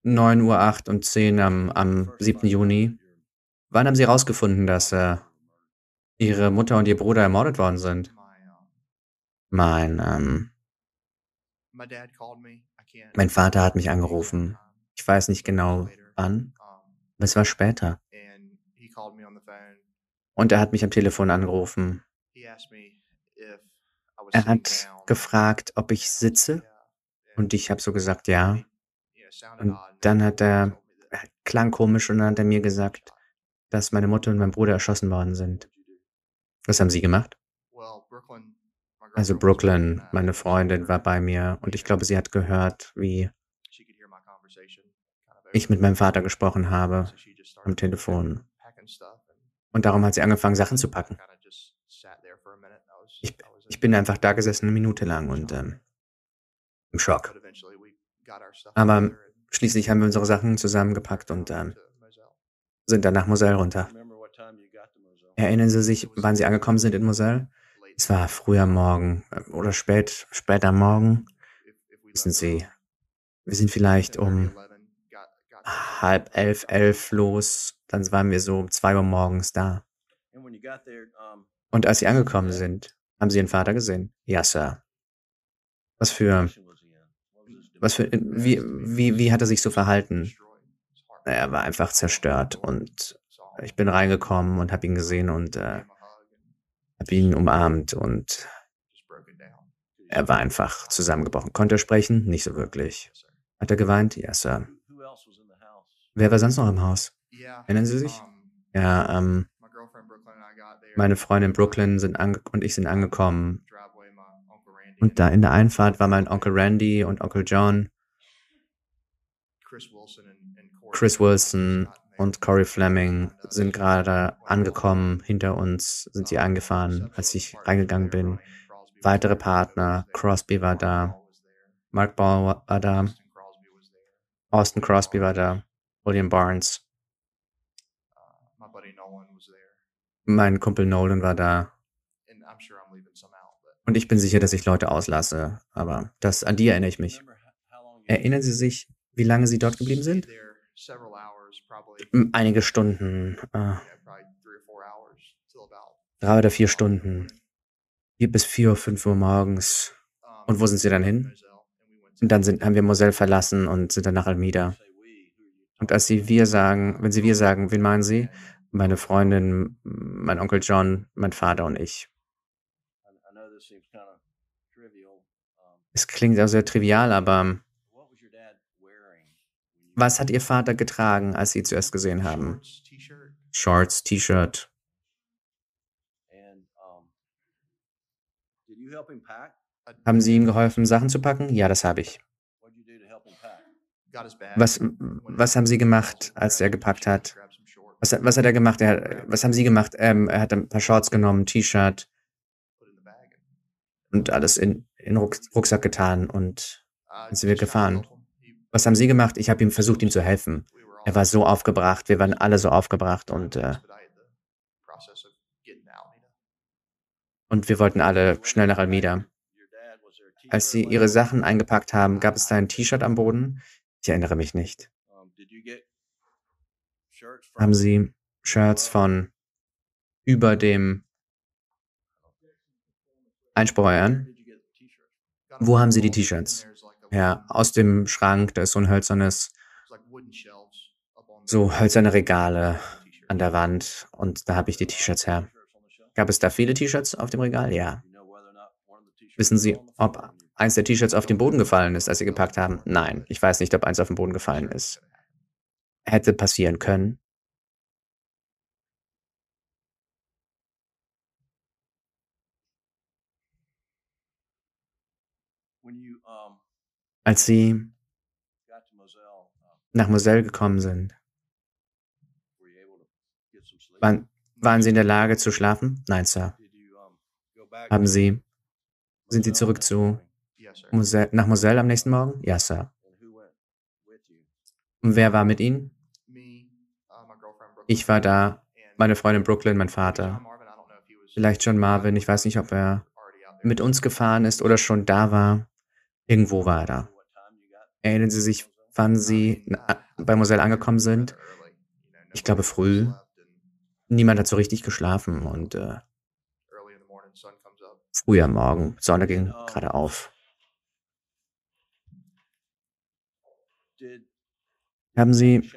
9 Uhr 8 und 10 am, am 7. Juni. Wann haben Sie herausgefunden, dass äh, Ihre Mutter und Ihr Bruder ermordet worden sind? Mein, ähm, mein Vater hat mich angerufen. Ich weiß nicht genau wann, aber es war später. Und er hat mich am Telefon angerufen. Er hat gefragt, ob ich sitze. Und ich habe so gesagt, ja. Und dann hat er, klang komisch und dann hat er mir gesagt, dass meine Mutter und mein Bruder erschossen worden sind. Was haben Sie gemacht? Also Brooklyn, meine Freundin, war bei mir und ich glaube, sie hat gehört, wie ich mit meinem Vater gesprochen habe am Telefon. Und darum hat sie angefangen, Sachen zu packen. Ich, ich bin einfach da gesessen eine Minute lang und ähm, im Schock. Aber schließlich haben wir unsere Sachen zusammengepackt und ähm, sind dann nach Moselle runter. Erinnern Sie sich, wann Sie angekommen sind in Moselle? Es war früh am Morgen äh, oder spät, spät am Morgen. Wissen Sie, wir sind vielleicht um halb elf, elf los. Dann waren wir so um zwei Uhr morgens da. Und als Sie angekommen sind, haben Sie Ihren Vater gesehen? Ja, Sir. Was für, was für, wie, wie, wie hat er sich so verhalten? Er war einfach zerstört und ich bin reingekommen und habe ihn gesehen und äh, habe ihn umarmt und er war einfach zusammengebrochen. Konnte er sprechen? Nicht so wirklich. Hat er geweint? Ja, Sir. Wer war sonst noch im Haus? Erinnern Sie sich? Ja, ähm, meine Freundin Brooklyn sind und ich sind angekommen. Und da in der Einfahrt war mein Onkel Randy und Onkel John, Chris Wilson und Corey Fleming sind gerade angekommen. Hinter uns sind sie angefahren, als ich reingegangen bin. Weitere Partner, Crosby war da, Mark Ball war da, Austin Crosby war da, William Barnes. Mein Kumpel Nolan war da. Und ich bin sicher, dass ich Leute auslasse. Aber das, an die erinnere ich mich. Erinnern Sie sich, wie lange Sie dort geblieben sind? Einige Stunden. Äh, drei oder vier Stunden. Vier bis vier, fünf Uhr morgens. Und wo sind Sie dann hin? Und dann sind, haben wir Moselle verlassen und sind dann nach Almida. Und als Sie wir sagen, wenn Sie wir sagen, wen meinen Sie? Meine Freundin, mein Onkel John, mein Vater und ich. Es klingt auch sehr trivial, aber was hat Ihr Vater getragen, als Sie zuerst gesehen haben? Shorts, T-Shirt. Haben Sie ihm geholfen, Sachen zu packen? Ja, das habe ich. Was, was haben Sie gemacht, als er gepackt hat? Was, was hat er gemacht? Er, was haben Sie gemacht? Ähm, er hat ein paar Shorts genommen, T-Shirt und alles in, in Rucksack getan und sind wir gefahren. Was haben Sie gemacht? Ich habe ihm versucht, ihm zu helfen. Er war so aufgebracht, wir waren alle so aufgebracht und äh, und wir wollten alle schnell nach Almida. Als sie ihre Sachen eingepackt haben, gab es da ein T-Shirt am Boden. Ich erinnere mich nicht. Haben Sie Shirts von über dem Einspruch Wo haben Sie die T-Shirts? Ja, aus dem Schrank, da ist so ein hölzernes, so hölzerne Regale an der Wand und da habe ich die T-Shirts her. Gab es da viele T-Shirts auf dem Regal? Ja. Wissen Sie, ob eins der T-Shirts auf den Boden gefallen ist, als Sie gepackt haben? Nein, ich weiß nicht, ob eins auf den Boden gefallen ist. Hätte passieren können. Als Sie nach Moselle gekommen sind, waren, waren Sie in der Lage zu schlafen? Nein, Sir. Haben Sie, sind Sie zurück zu Moselle, nach Moselle am nächsten Morgen? Ja, Sir. Und wer war mit Ihnen? Ich war da, meine Freundin Brooklyn, mein Vater. Vielleicht John Marvin, ich weiß nicht, ob er mit uns gefahren ist oder schon da war. Irgendwo war er da. Erinnern Sie sich, wann Sie bei Moselle angekommen sind? Ich glaube früh. Niemand hat so richtig geschlafen und äh, früh am Morgen, Sonne ging gerade auf. Haben Sie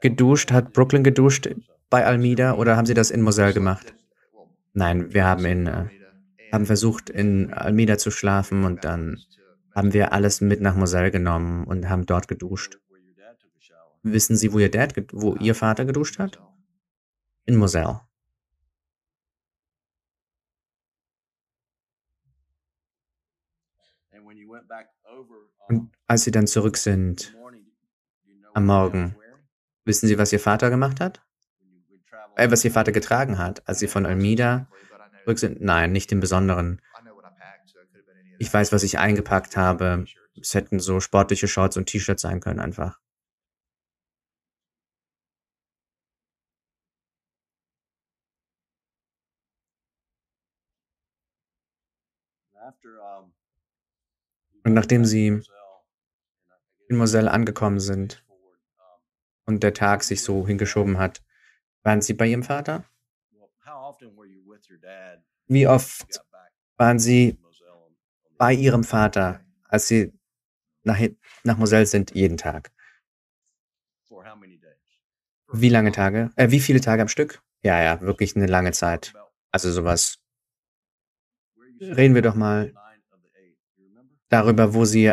geduscht? Hat Brooklyn geduscht bei Almida oder haben Sie das in Moselle gemacht? Nein, wir haben in äh, haben versucht in Almida zu schlafen und dann haben wir alles mit nach Moselle genommen und haben dort geduscht. Wissen Sie, wo Ihr Dad, wo Ihr Vater geduscht hat? In Moselle. Und als Sie dann zurück sind am Morgen, wissen Sie, was Ihr Vater gemacht hat? Äh, was Ihr Vater getragen hat, als Sie von Almida zurück sind? Nein, nicht im Besonderen. Ich weiß, was ich eingepackt habe. Es hätten so sportliche Shorts und T-Shirts sein können einfach. Und nachdem sie in Moselle angekommen sind und der Tag sich so hingeschoben hat, waren sie bei ihrem Vater? Wie oft waren sie bei ihrem Vater, als sie nach, nach Moselle sind, jeden Tag. Wie lange Tage? Äh, wie viele Tage am Stück? Ja, ja, wirklich eine lange Zeit. Also sowas. Reden wir doch mal darüber, wo Sie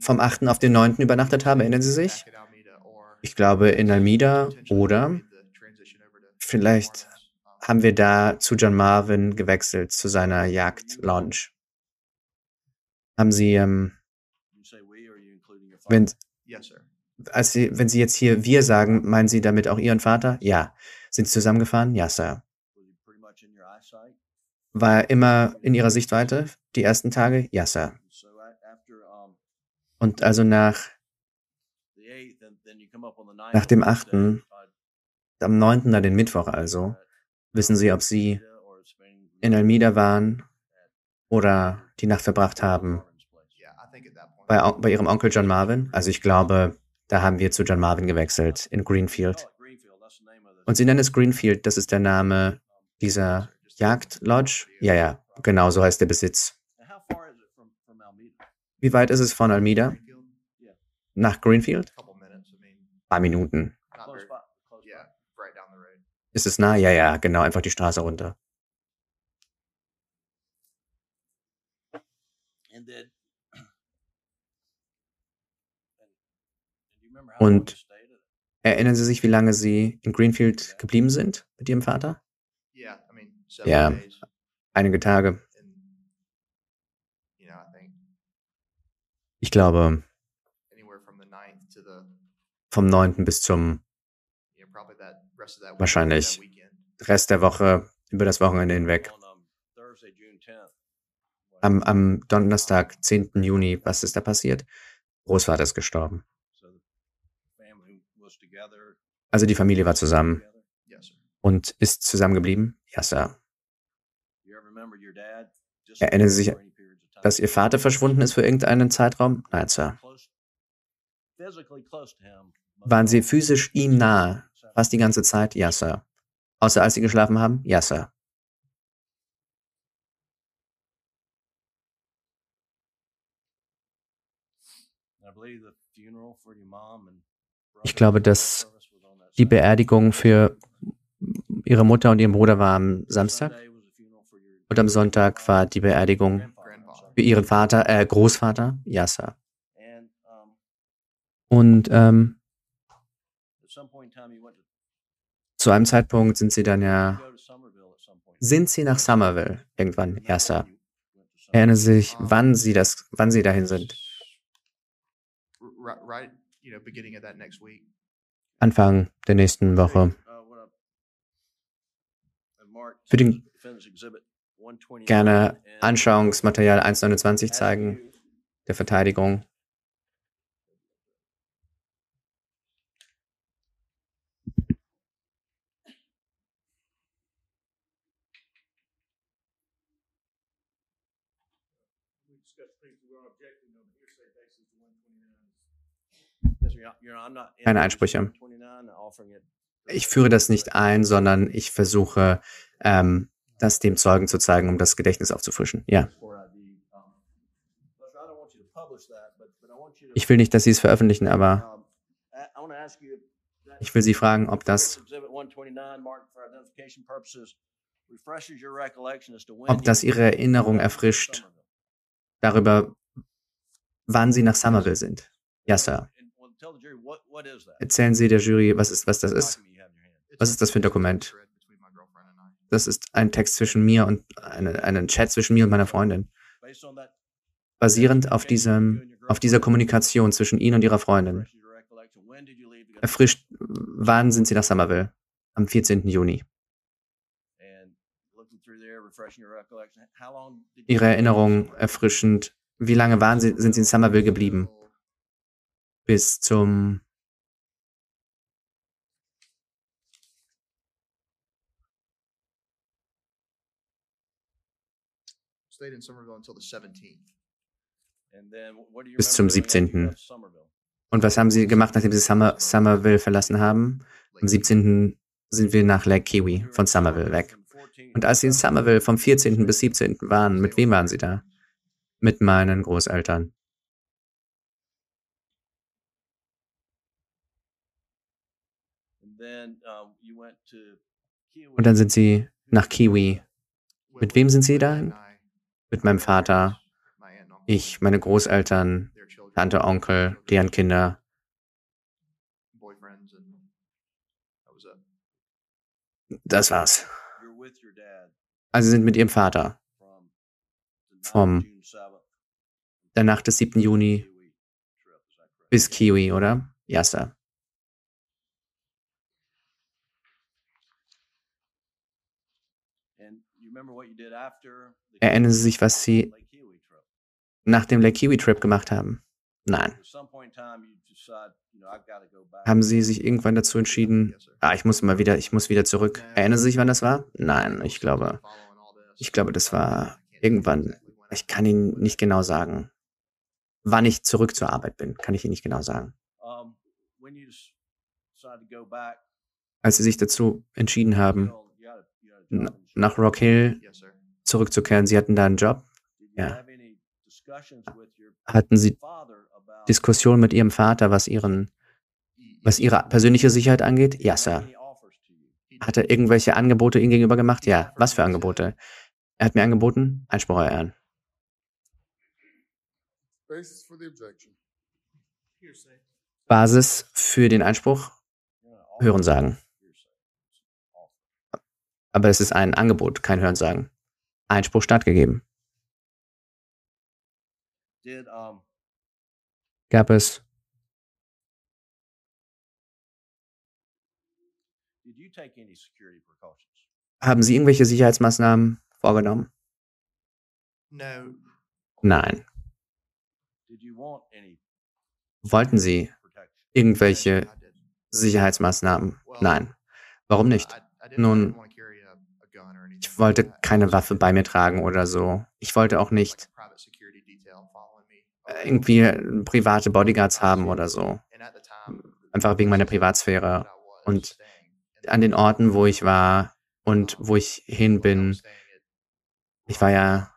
vom 8. auf den 9. übernachtet haben. Erinnern Sie sich? Ich glaube in Almida oder vielleicht haben wir da zu John Marvin gewechselt, zu seiner Jagd-Lounge. Haben Sie, ähm, wenn, als Sie, wenn Sie jetzt hier wir sagen, meinen Sie damit auch Ihren Vater? Ja. Sind Sie zusammengefahren? Ja, Sir. War er immer in Ihrer Sichtweite die ersten Tage? Ja, Sir. Und also nach, nach dem 8., am 9., dann den Mittwoch also, Wissen Sie, ob Sie in Almida waren oder die Nacht verbracht haben bei, bei Ihrem Onkel John Marvin? Also ich glaube, da haben wir zu John Marvin gewechselt in Greenfield. Und Sie nennen es Greenfield, das ist der Name dieser Jagdlodge? Ja, ja, genau so heißt der Besitz. Wie weit ist es von Almida? Nach Greenfield? Ein paar Minuten. Ist es nah? Ja, ja, genau, einfach die Straße runter. Und erinnern Sie sich, wie lange Sie in Greenfield geblieben sind mit Ihrem Vater? Ja, einige Tage. Ich glaube, vom 9. bis zum Wahrscheinlich Rest der Woche, über das Wochenende hinweg. Am, am Donnerstag, 10. Juni, was ist da passiert? Großvater ist gestorben. Also die Familie war zusammen und ist zusammengeblieben? Ja, Sir. Erinnern Sie sich, dass Ihr Vater verschwunden ist für irgendeinen Zeitraum? Nein, Sir. Waren Sie physisch ihm nahe? Fast die ganze Zeit? Ja, Sir. Außer als Sie geschlafen haben? Ja, Sir. Ich glaube, dass die Beerdigung für ihre Mutter und ihren Bruder war am Samstag und am Sonntag war die Beerdigung für ihren Vater, äh, Großvater, Yasser. Und ähm, zu einem Zeitpunkt sind sie dann ja, sind sie nach Somerville irgendwann, Yasser. Erinnern Sie sich, wann sie das, wann sie dahin sind? Anfang der nächsten Woche. Für den gerne Anschauungsmaterial 1.29 zeigen, der Verteidigung. Keine Einsprüche. Ich führe das nicht ein, sondern ich versuche, ähm, das dem Zeugen zu zeigen, um das Gedächtnis aufzufrischen. Ja. Ich will nicht, dass Sie es veröffentlichen, aber ich will Sie fragen, ob das, ob das Ihre Erinnerung erfrischt darüber, wann Sie nach Somerville sind. Ja, Sir. Erzählen Sie der Jury, was, ist, was das ist. Was ist das für ein Dokument? Das ist ein Text zwischen mir und eine, einen Chat zwischen mir und meiner Freundin. Basierend auf, diesem, auf dieser Kommunikation zwischen Ihnen und Ihrer Freundin. Erfrischt, wann sind Sie nach Somerville? Am 14. Juni. Ihre Erinnerung erfrischend. Wie lange waren Sie, sind Sie in Somerville geblieben? Bis zum bis zum 17. Und was haben Sie gemacht, nachdem Sie Summer, Somerville verlassen haben? Am 17. sind wir nach Lake Kiwi von Somerville weg. Und als Sie in Somerville vom 14. bis 17. waren, mit wem waren Sie da? Mit meinen Großeltern. Und dann sind Sie nach Kiwi. Mit wem sind Sie dahin? mit meinem Vater, ich, meine Großeltern, Tante, Onkel, deren Kinder. Das war's. Also sind mit ihrem Vater vom der Nacht des 7. Juni bis Kiwi, oder? Ja, Sir. Erinnern Sie sich, was Sie nach dem Lake Kiwi Trip gemacht haben? Nein. Haben Sie sich irgendwann dazu entschieden, ah, ich muss mal wieder, ich muss wieder zurück? Erinnern Sie sich, wann das war? Nein, ich glaube, ich glaube, das war irgendwann. Ich kann Ihnen nicht genau sagen. Wann ich zurück zur Arbeit bin, kann ich Ihnen nicht genau sagen. Als Sie sich dazu entschieden haben, nach Rock Hill zurückzukehren. Sie hatten da einen Job? Ja. Hatten Sie Diskussionen mit Ihrem Vater, was Ihren, was Ihre persönliche Sicherheit angeht? Ja, Sir. Hat er irgendwelche Angebote Ihnen gegenüber gemacht? Ja. Was für Angebote? Er hat mir angeboten, Einspruch erörtern. Basis für den Einspruch? Hören sagen. Aber es ist ein Angebot, kein Hörensagen. Einspruch stattgegeben. Gab es Haben Sie irgendwelche Sicherheitsmaßnahmen vorgenommen? Nein. Wollten Sie irgendwelche Sicherheitsmaßnahmen? Nein. Warum nicht? Nun, ich wollte keine Waffe bei mir tragen oder so. Ich wollte auch nicht irgendwie private Bodyguards haben oder so. einfach wegen meiner Privatsphäre. Und an den Orten, wo ich war und wo ich hin bin, ich war ja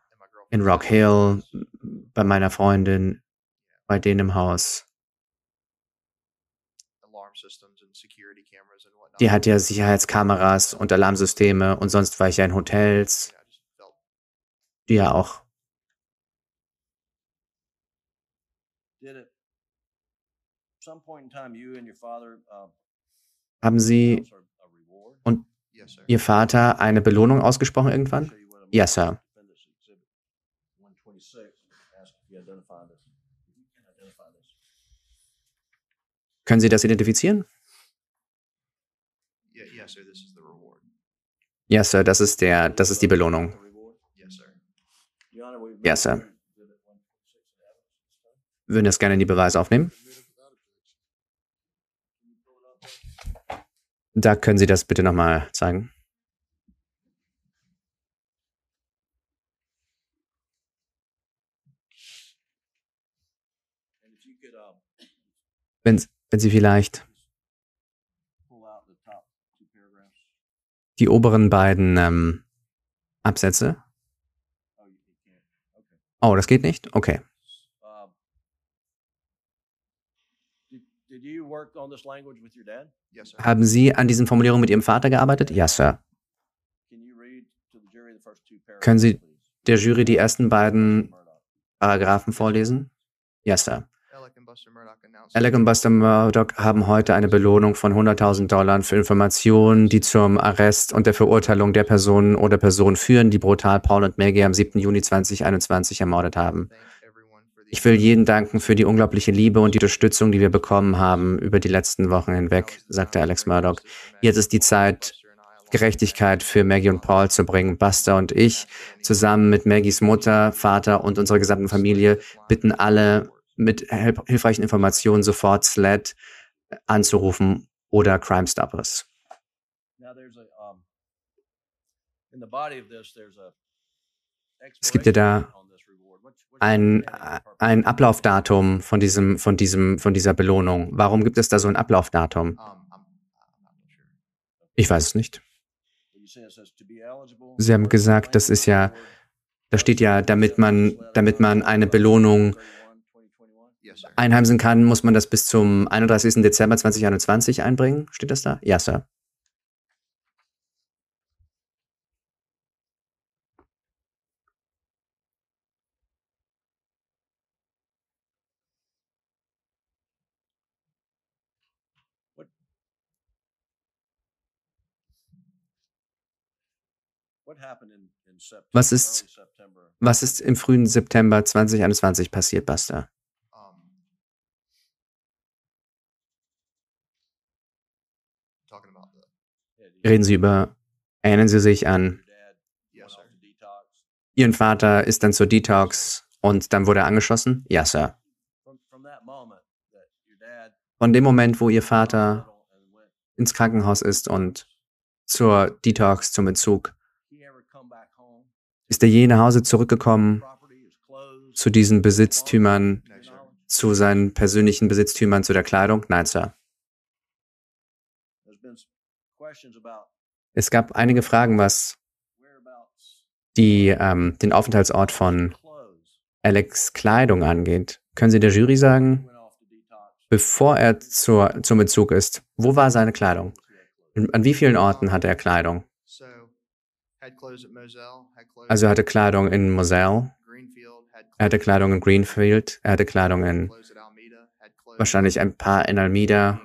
in Rock Hill bei meiner Freundin, bei denen im Haus. Die hat ja Sicherheitskameras und Alarmsysteme und sonst war ich ja in Hotels, die ja auch. Haben Sie und Ihr Vater eine Belohnung ausgesprochen irgendwann? Ja, Sir. Können Sie das identifizieren? Ja, Sir, das ist der, das ist die Belohnung. Ja, Sir. Würden das gerne in die Beweise aufnehmen? Da können Sie das bitte nochmal zeigen. Wenn, wenn Sie vielleicht die oberen beiden ähm, Absätze. Oh, das geht nicht? Okay. Haben Sie an diesen Formulierungen mit Ihrem Vater gearbeitet? Ja, Sir. Können Sie der Jury die ersten beiden Paragraphen vorlesen? Ja, Sir. Alec und Buster Murdoch haben heute eine Belohnung von 100.000 Dollar für Informationen, die zum Arrest und der Verurteilung der Personen oder Personen führen, die brutal Paul und Maggie am 7. Juni 2021 ermordet haben. Ich will jeden danken für die unglaubliche Liebe und die Unterstützung, die wir bekommen haben über die letzten Wochen hinweg, sagte Alex Murdoch. Jetzt ist die Zeit, Gerechtigkeit für Maggie und Paul zu bringen. Buster und ich, zusammen mit Maggies Mutter, Vater und unserer gesamten Familie, bitten alle mit hilfreichen Informationen sofort SLED anzurufen oder Crime Stoppers. Es gibt ja da ein, ein Ablaufdatum von diesem, von diesem, von dieser Belohnung. Warum gibt es da so ein Ablaufdatum? Ich weiß es nicht. Sie haben gesagt, das ist ja, da steht ja, damit man, damit man eine Belohnung einheimsen kann, muss man das bis zum 31. Dezember 2021 einbringen. Steht das da? Ja, Sir. Was ist, was ist im frühen September 2021 passiert, Buster? Reden Sie über, erinnern Sie sich an, Ihren Vater ist dann zur Detox und dann wurde er angeschossen? Ja, Sir. Von dem Moment, wo Ihr Vater ins Krankenhaus ist und zur Detox, zum Entzug, ist er je nach Hause zurückgekommen zu diesen Besitztümern, zu seinen persönlichen Besitztümern, zu der Kleidung? Nein, Sir. Es gab einige Fragen, was die, ähm, den Aufenthaltsort von Alex Kleidung angeht. Können Sie der Jury sagen, bevor er zur, zum Entzug ist, wo war seine Kleidung? An wie vielen Orten hatte er Kleidung? Also er hatte Kleidung in Moselle, er hatte Kleidung in Greenfield, er hatte Kleidung in wahrscheinlich ein paar in Almeida,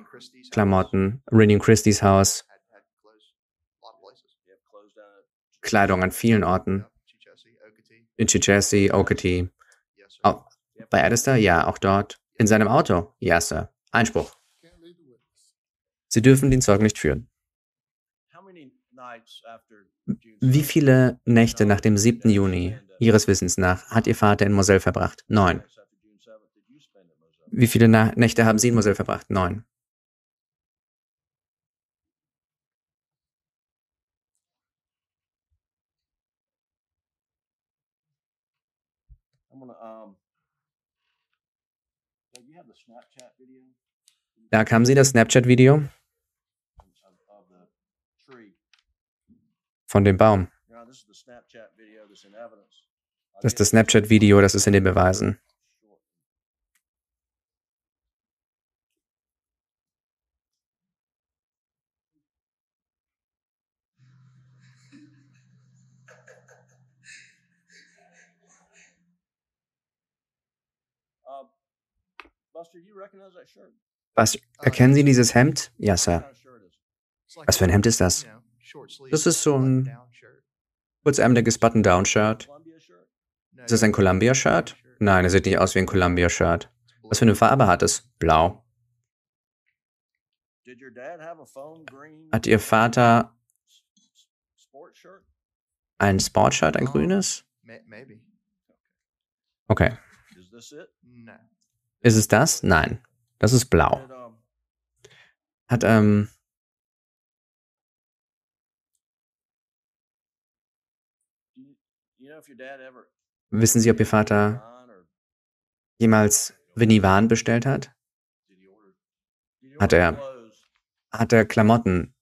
Klamotten, Renium Christie's Haus, Kleidung an vielen Orten. In Chichesi, Okati. Oh, bei Edister? Ja, auch dort. In seinem Auto? Ja, Sir. Einspruch. Sie dürfen den Zeugen nicht führen. Wie viele Nächte nach dem 7. Juni Ihres Wissens nach hat Ihr Vater in Moselle verbracht? Neun. Wie viele Nächte haben Sie in Moselle verbracht? Neun. Da kam sie das Snapchat-Video von dem Baum. Das ist das Snapchat-Video, das ist in den Beweisen. Was, erkennen Sie dieses Hemd? Ja, Sir. Was für ein Hemd ist das? Das ist so ein kurzärmeliges Button-Down-Shirt. Ist das ein Columbia-Shirt? Nein, es sieht nicht aus wie ein Columbia-Shirt. Was für eine Farbe hat es? Blau. Hat Ihr Vater ein Sportshirt, ein grünes? Okay. Ist es das? Nein. Das ist blau. Hat, ähm. Wissen Sie, ob Ihr Vater jemals Vinivan bestellt hat? Hat er, hat er Klamotten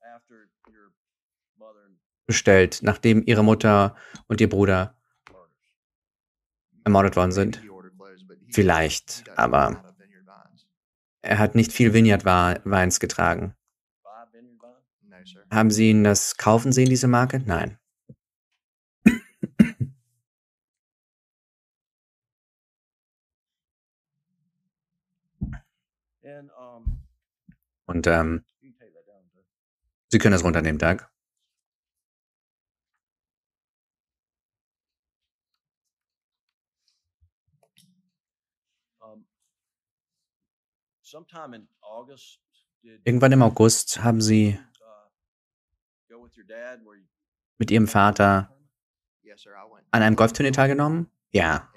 bestellt, nachdem Ihre Mutter und Ihr Bruder ermordet worden sind? Vielleicht, aber er hat nicht viel Vineyard-Weins getragen. Haben Sie ihn das kaufen sehen, diese Marke? Nein. Und ähm, Sie können das runternehmen, Doug. Irgendwann im August haben Sie uh, mit Ihrem Vater an einem Golfturnier teilgenommen? Ja.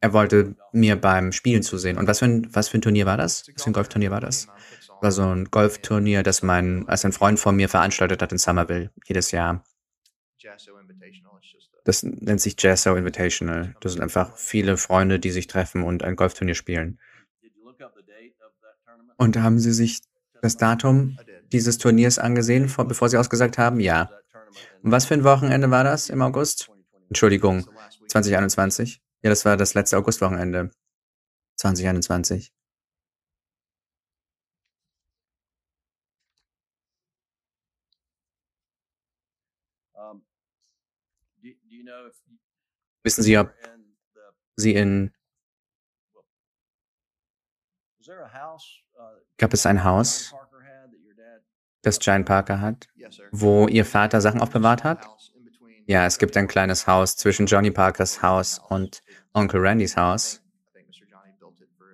Er wollte mir beim Spielen zusehen. Und was für ein, was für ein Turnier war das? Was für ein Golfturnier war das? War so ein Golfturnier, das mein, als ein Freund von mir veranstaltet hat in Somerville jedes Jahr. Das nennt sich Jasso Invitational. Das sind einfach viele Freunde, die sich treffen und ein Golfturnier spielen. Und haben Sie sich das Datum dieses Turniers angesehen, bevor Sie ausgesagt haben? Ja. Und was für ein Wochenende war das im August? Entschuldigung, 2021? Ja, das war das letzte Augustwochenende. 2021. Wissen Sie, ob Sie in Gab es ein Haus, das Giant Parker hat, wo Ihr Vater Sachen aufbewahrt hat? Ja, es gibt ein kleines Haus zwischen Johnny Parkers Haus und Onkel Randys Haus.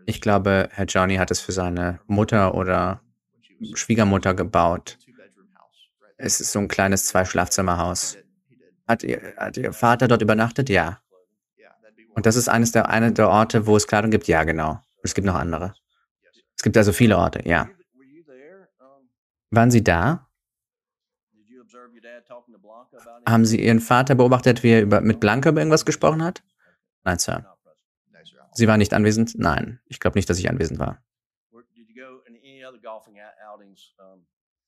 Ich glaube, Herr Johnny hat es für seine Mutter oder Schwiegermutter gebaut. Es ist so ein kleines Zwei-Schlafzimmer-Haus. Hat ihr, hat ihr Vater dort übernachtet? Ja. Und das ist eines der, eine der Orte, wo es Kleidung gibt? Ja, genau. Es gibt noch andere. Es gibt also viele Orte, ja. Waren Sie da? Haben Sie Ihren Vater beobachtet, wie er über, mit Blanca über irgendwas gesprochen hat? Nein, Sir. Sie waren nicht anwesend? Nein. Ich glaube nicht, dass ich anwesend war.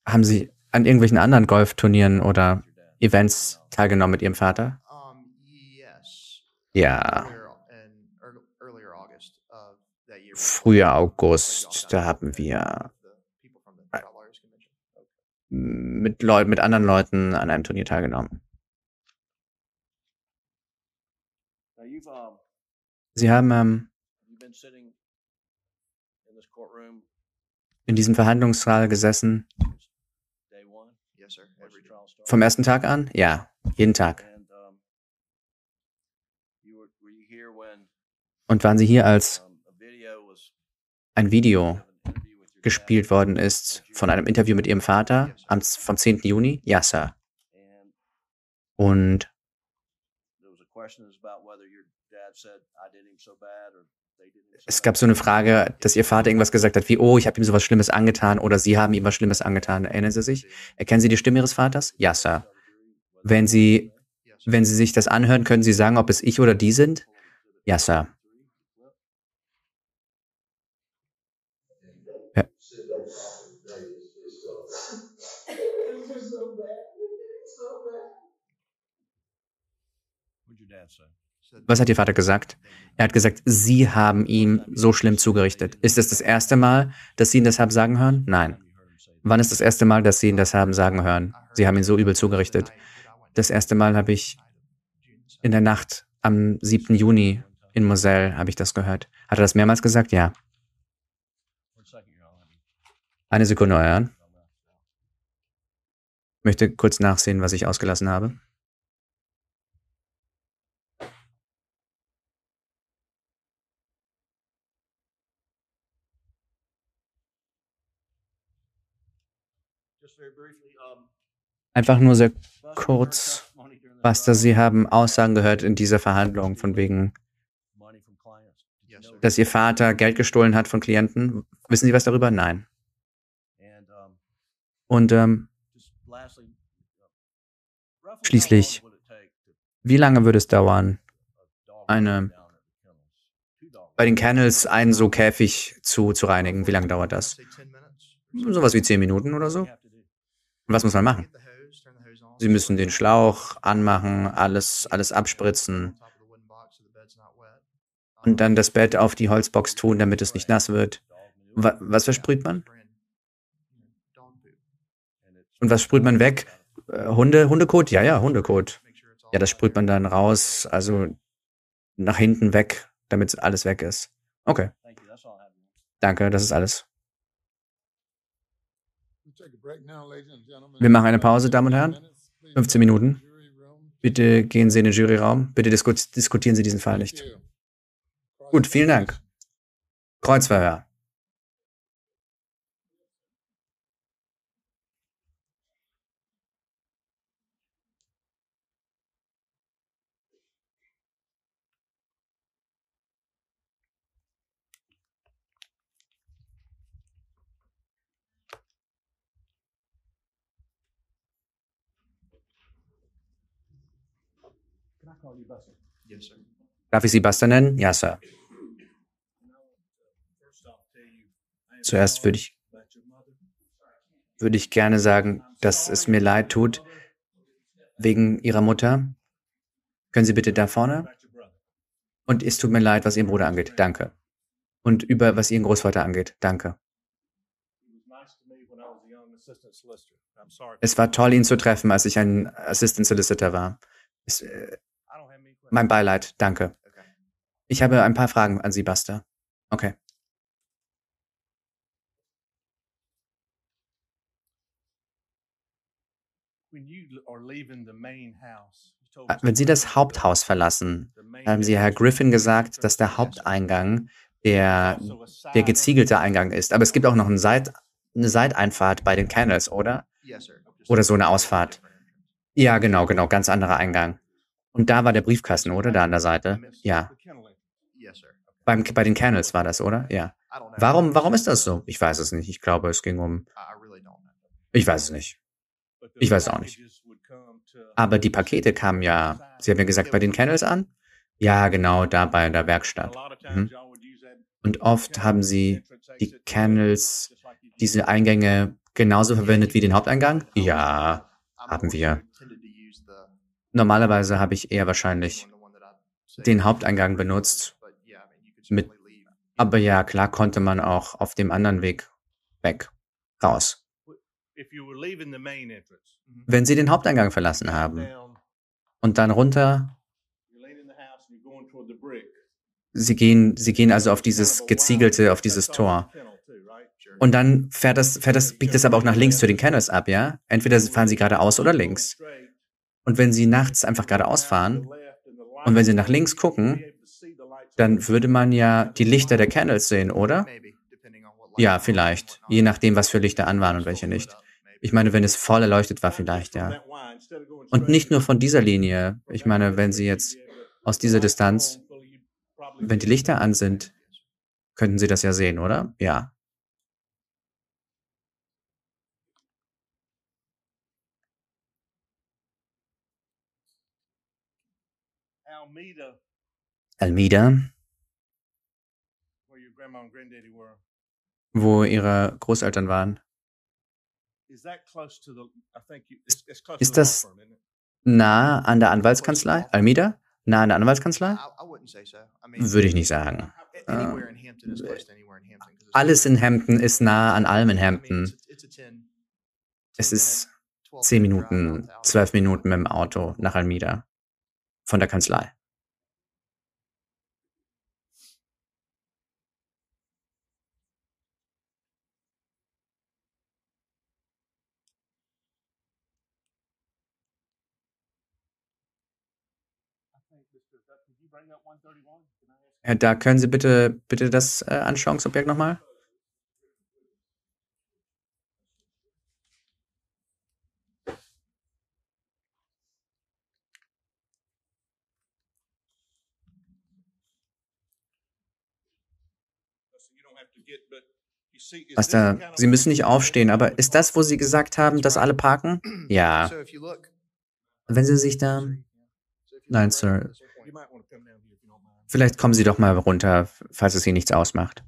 Haben Sie an irgendwelchen anderen Golfturnieren oder Events teilgenommen mit Ihrem Vater? Ja. Früher August, da haben wir mit, Leuten, mit anderen Leuten an einem Turnier teilgenommen. Sie haben ähm, in diesem Verhandlungssaal gesessen. Vom ersten Tag an? Ja, jeden Tag. Und waren Sie hier, als ein Video gespielt worden ist von einem Interview mit Ihrem Vater am, vom 10. Juni? Ja, Sir. Und es gab so eine Frage, dass ihr Vater irgendwas gesagt hat, wie, oh, ich habe ihm sowas Schlimmes angetan oder Sie haben ihm was Schlimmes angetan. Erinnern Sie sich? Erkennen Sie die Stimme Ihres Vaters? Ja, Sir. Wenn Sie, wenn Sie sich das anhören, können Sie sagen, ob es ich oder die sind? Ja, Sir. Ja. What'd your dad say? Was hat Ihr Vater gesagt? Er hat gesagt, Sie haben ihm so schlimm zugerichtet. Ist es das erste Mal, dass Sie ihn das haben sagen hören? Nein. Wann ist das erste Mal, dass Sie ihn das haben sagen hören? Sie haben ihn so übel zugerichtet. Das erste Mal habe ich in der Nacht am 7. Juni in Moselle habe ich das gehört. Hat er das mehrmals gesagt? Ja. Eine Sekunde, Euer Herrn. Ich möchte kurz nachsehen, was ich ausgelassen habe. Einfach nur sehr kurz, Buster, Sie haben Aussagen gehört in dieser Verhandlung von wegen, dass Ihr Vater Geld gestohlen hat von Klienten. Wissen Sie was darüber? Nein. Und ähm, schließlich, wie lange würde es dauern, eine bei den Kennels einen so Käfig zu, zu reinigen? Wie lange dauert das? Sowas wie zehn Minuten oder so? Was muss man machen? Sie müssen den Schlauch anmachen, alles, alles abspritzen und dann das Bett auf die Holzbox tun, damit es nicht nass wird. Was, was versprüht man? Und was sprüht man weg? Äh, Hunde, Hundekot? Ja, ja, Hundekot. Ja, das sprüht man dann raus, also nach hinten weg, damit alles weg ist. Okay. Danke, das ist alles. Wir machen eine Pause, Damen und Herren. 15 Minuten. Bitte gehen Sie in den Juryraum. Bitte diskutieren Sie diesen Fall nicht. Gut, vielen Dank. Kreuzverhör. Darf ich Sie Buster nennen? Ja, Sir. Zuerst würde ich, würde ich gerne sagen, dass es mir leid tut wegen Ihrer Mutter. Können Sie bitte da vorne? Und es tut mir leid, was Ihren Bruder angeht. Danke. Und über was Ihren Großvater angeht. Danke. Es war toll, ihn zu treffen, als ich ein Assistant Solicitor war. Es, äh, mein Beileid, danke. Ich habe ein paar Fragen an Sie, Buster. Okay. Ah, wenn Sie das Haupthaus verlassen, haben Sie Herr Griffin gesagt, dass der Haupteingang der, der geziegelte Eingang ist. Aber es gibt auch noch eine, Seit, eine Seiteinfahrt bei den Kennels, oder? Oder so eine Ausfahrt. Ja, genau, genau, ganz anderer Eingang. Und da war der Briefkasten, oder? Da an der Seite. Ja. Beim, bei den Kennels war das, oder? Ja. Warum, warum ist das so? Ich weiß es nicht. Ich glaube, es ging um. Ich weiß es nicht. Ich weiß auch nicht. Aber die Pakete kamen ja, Sie haben ja gesagt, bei den Kennels an? Ja, genau, da bei der Werkstatt. Mhm. Und oft haben Sie die Kennels, diese Eingänge genauso verwendet wie den Haupteingang? Ja, haben wir. Normalerweise habe ich eher wahrscheinlich den Haupteingang benutzt. Mit, aber ja, klar konnte man auch auf dem anderen Weg weg, raus. Wenn Sie den Haupteingang verlassen haben und dann runter, Sie gehen, Sie gehen also auf dieses geziegelte, auf dieses Tor. Und dann fährt das, fährt das, biegt es aber auch nach links zu den Kennels ab, ja? Entweder fahren Sie geradeaus oder links. Und wenn Sie nachts einfach geradeaus fahren und wenn Sie nach links gucken, dann würde man ja die Lichter der Kennels sehen, oder? Ja, vielleicht. Je nachdem, was für Lichter an waren und welche nicht. Ich meine, wenn es voll erleuchtet war, vielleicht, ja. Und nicht nur von dieser Linie. Ich meine, wenn Sie jetzt aus dieser Distanz, wenn die Lichter an sind, könnten Sie das ja sehen, oder? Ja. Almeida, wo ihre Großeltern waren. Ist das nah an der Anwaltskanzlei, Almeida? Nah an der Anwaltskanzlei? Würde ich nicht sagen. Äh, alles in Hampton ist nah an allem in Hampton. Es ist zehn Minuten, zwölf Minuten mit dem Auto nach Almida von der Kanzlei. Ja, da können Sie bitte, bitte das äh, Anschauungsobjekt nochmal? Was da? Sie müssen nicht aufstehen, aber ist das, wo Sie gesagt haben, dass alle parken? Ja. Wenn Sie sich da. Nein, Sir. Vielleicht kommen Sie doch mal runter, falls es Ihnen nichts ausmacht.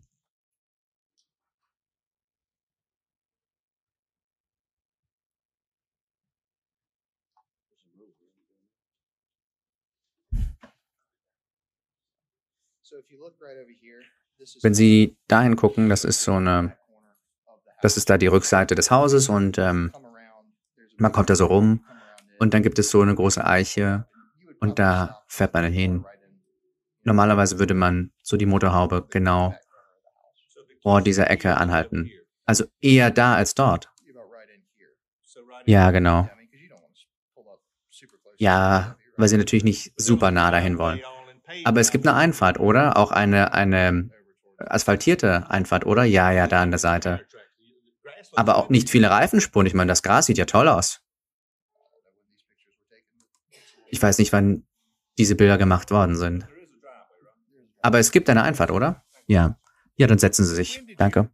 Wenn Sie dahin gucken, das ist so eine, das ist da die Rückseite des Hauses und ähm, man kommt da so rum und dann gibt es so eine große Eiche und da fährt man hin. Normalerweise würde man so die Motorhaube genau vor dieser Ecke anhalten. Also eher da als dort. Ja, genau. Ja, weil sie natürlich nicht super nah dahin wollen. Aber es gibt eine Einfahrt, oder? Auch eine, eine asphaltierte Einfahrt, oder? Ja, ja, da an der Seite. Aber auch nicht viele Reifenspuren. Ich meine, das Gras sieht ja toll aus. Ich weiß nicht, wann diese Bilder gemacht worden sind. Aber es gibt eine Einfahrt, oder? Ja. Ja, dann setzen Sie sich. Danke.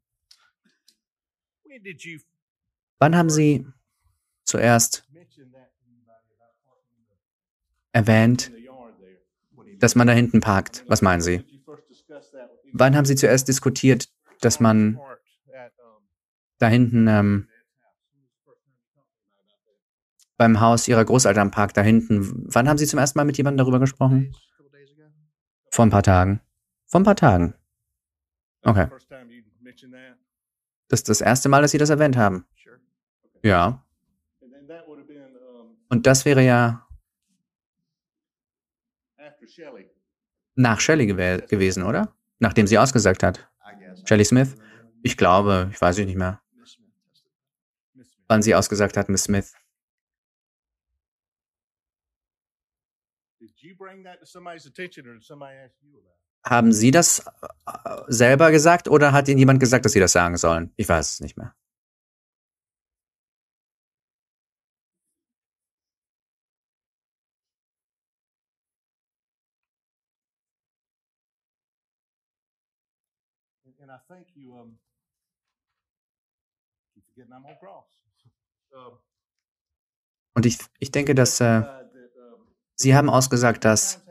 Wann haben Sie zuerst erwähnt, dass man da hinten parkt? Was meinen Sie? Wann haben Sie zuerst diskutiert, dass man da hinten ähm, beim Haus Ihrer Großeltern parkt, da hinten, wann haben Sie zum ersten Mal mit jemandem darüber gesprochen? Vor ein paar Tagen. Vor ein paar Tagen. Okay. Das ist das erste Mal, dass Sie das erwähnt haben. Ja. Und das wäre ja nach Shelley gew gewesen, oder? Nachdem sie ausgesagt hat. Shelley Smith? Ich glaube, ich weiß nicht mehr. Wann sie ausgesagt hat, Miss Smith. Haben Sie das äh, selber gesagt oder hat Ihnen jemand gesagt, dass Sie das sagen sollen? Ich weiß es nicht mehr. Und ich, ich denke, dass äh, Sie haben ausgesagt, dass.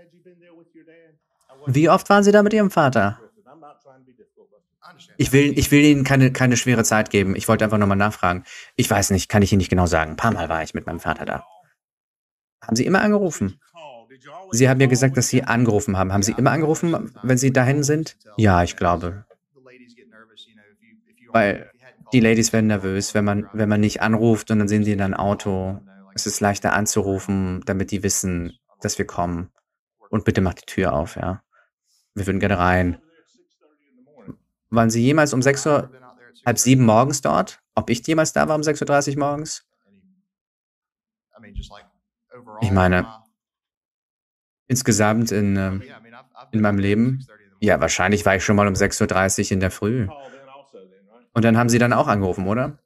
Wie oft waren Sie da mit Ihrem Vater? Ich will, ich will Ihnen keine, keine schwere Zeit geben. Ich wollte einfach nochmal nachfragen. Ich weiß nicht, kann ich Ihnen nicht genau sagen. Ein paar Mal war ich mit meinem Vater da. Haben Sie immer angerufen? Sie haben ja gesagt, dass Sie angerufen haben. Haben Sie immer angerufen, wenn Sie dahin sind? Ja, ich glaube. Weil die Ladies werden nervös, wenn man, wenn man nicht anruft und dann sehen sie in ein Auto. Es ist leichter anzurufen, damit die wissen, dass wir kommen. Und bitte macht die Tür auf, ja. Wir würden gerne rein. Waren Sie jemals um 6 Uhr, halb sieben morgens dort? Ob ich jemals da war um 6.30 Uhr morgens? Ich meine, insgesamt in, äh, in meinem Leben, ja, wahrscheinlich war ich schon mal um 6.30 Uhr in der Früh. Und dann haben Sie dann auch angerufen, oder?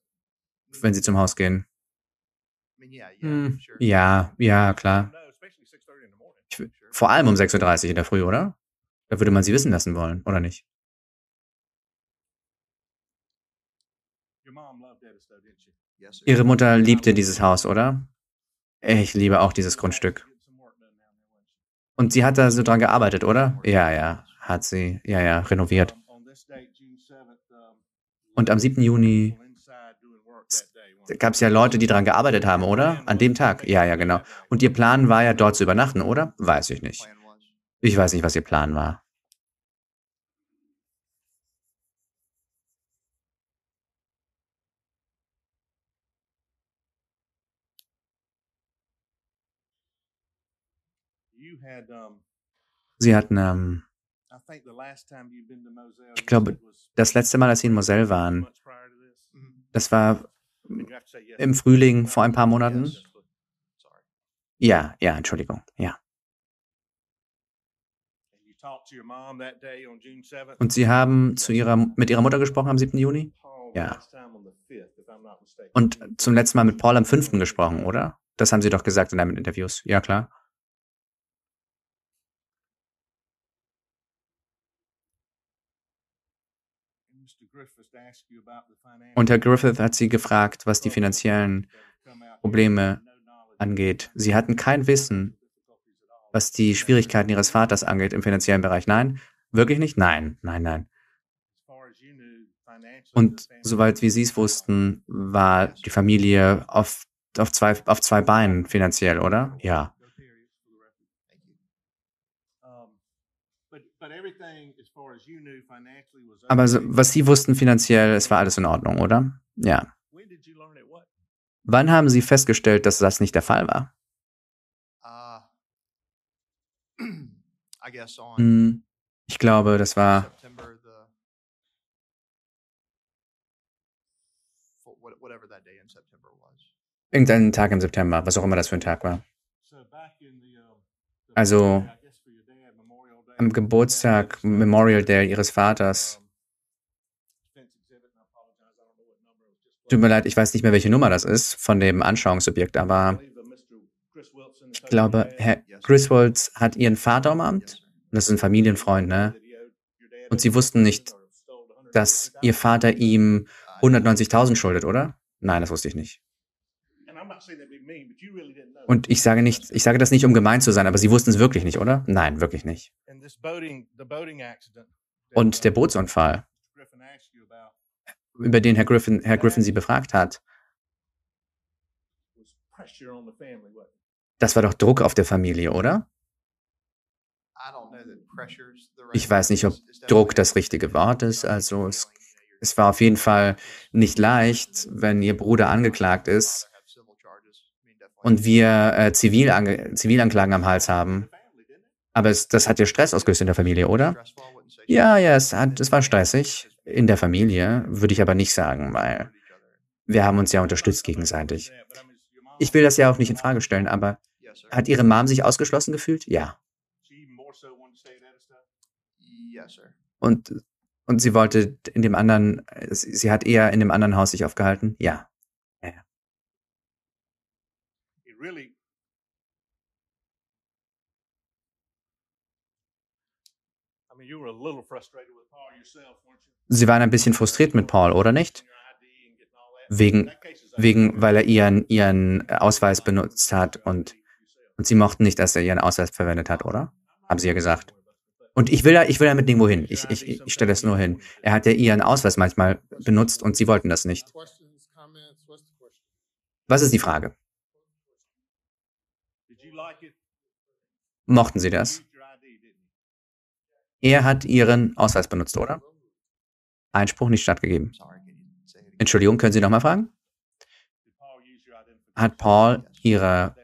Wenn Sie zum Haus gehen. Hm, ja, ja, klar. Vor allem um 6.30 Uhr in der Früh, oder? Da würde man Sie wissen lassen wollen, oder nicht? Ihre Mutter liebte dieses Haus, oder? Ich liebe auch dieses Grundstück. Und sie hat da so dran gearbeitet, oder? Ja, ja, hat sie, ja, ja, renoviert. Und am 7. Juni gab es ja Leute, die daran gearbeitet haben, oder? An dem Tag? Ja, ja, genau. Und Ihr Plan war ja, dort zu übernachten, oder? Weiß ich nicht. Ich weiß nicht, was Ihr Plan war. Sie hatten, ähm, ich glaube, das letzte Mal, als Sie in Moselle waren, das war im Frühling vor ein paar Monaten. Ja, ja, Entschuldigung, ja. Und Sie haben zu ihrer, mit Ihrer Mutter gesprochen am 7. Juni? Ja. Und zum letzten Mal mit Paul am 5. gesprochen, oder? Das haben Sie doch gesagt in einem Interviews. Ja, klar. Und Herr Griffith hat Sie gefragt, was die finanziellen Probleme angeht. Sie hatten kein Wissen, was die Schwierigkeiten Ihres Vaters angeht im finanziellen Bereich. Nein? Wirklich nicht? Nein, nein, nein. Und soweit wie Sie es wussten, war die Familie auf, auf, zwei, auf zwei Beinen finanziell, oder? Ja. Aber so, was Sie wussten finanziell, es war alles in Ordnung, oder? Ja. Wann haben Sie festgestellt, dass das nicht der Fall war? Uh, hm, ich glaube, das war irgendein Tag im September, was auch immer das für ein Tag war. Also am Geburtstag, Memorial Day ihres Vaters. Tut mir leid, ich weiß nicht mehr, welche Nummer das ist von dem Anschauungsobjekt, aber ich glaube, Herr Griswolds hat ihren Vater umarmt. Das ist ein Familienfreund, ne? Und sie wussten nicht, dass ihr Vater ihm 190.000 schuldet, oder? Nein, das wusste ich nicht. Und ich sage nicht, ich sage das nicht, um gemein zu sein, aber Sie wussten es wirklich nicht, oder? Nein, wirklich nicht. Und der Bootsunfall, über den Herr Griffin, Herr Griffin Sie befragt hat, das war doch Druck auf der Familie, oder? Ich weiß nicht, ob Druck das richtige Wort ist. Also es, es war auf jeden Fall nicht leicht, wenn Ihr Bruder angeklagt ist und wir äh, Zivilange Zivilanklagen am Hals haben. Aber es, das hat ja Stress ausgelöst in der Familie, oder? Ja, ja, es, hat, es war stressig in der Familie, würde ich aber nicht sagen, weil wir haben uns ja unterstützt gegenseitig. Ich will das ja auch nicht in Frage stellen, aber hat Ihre Mom sich ausgeschlossen gefühlt? Ja. Und, und sie wollte in dem anderen, sie hat eher in dem anderen Haus sich aufgehalten? Ja. Sie waren ein bisschen frustriert mit Paul, oder nicht? Wegen, wegen, weil er ihren, ihren Ausweis benutzt hat und, und Sie mochten nicht, dass er Ihren Ausweis verwendet hat, oder? Haben Sie ja gesagt. Und ich will da, ich will damit nirgendwo hin. Ich, ich, ich stelle es nur hin. Er hat ja Ihren Ausweis manchmal benutzt und Sie wollten das nicht. Was ist die Frage? Mochten Sie das? Er hat Ihren Ausweis benutzt, oder? Einspruch nicht stattgegeben. Entschuldigung, können Sie nochmal fragen? Hat Paul ihre,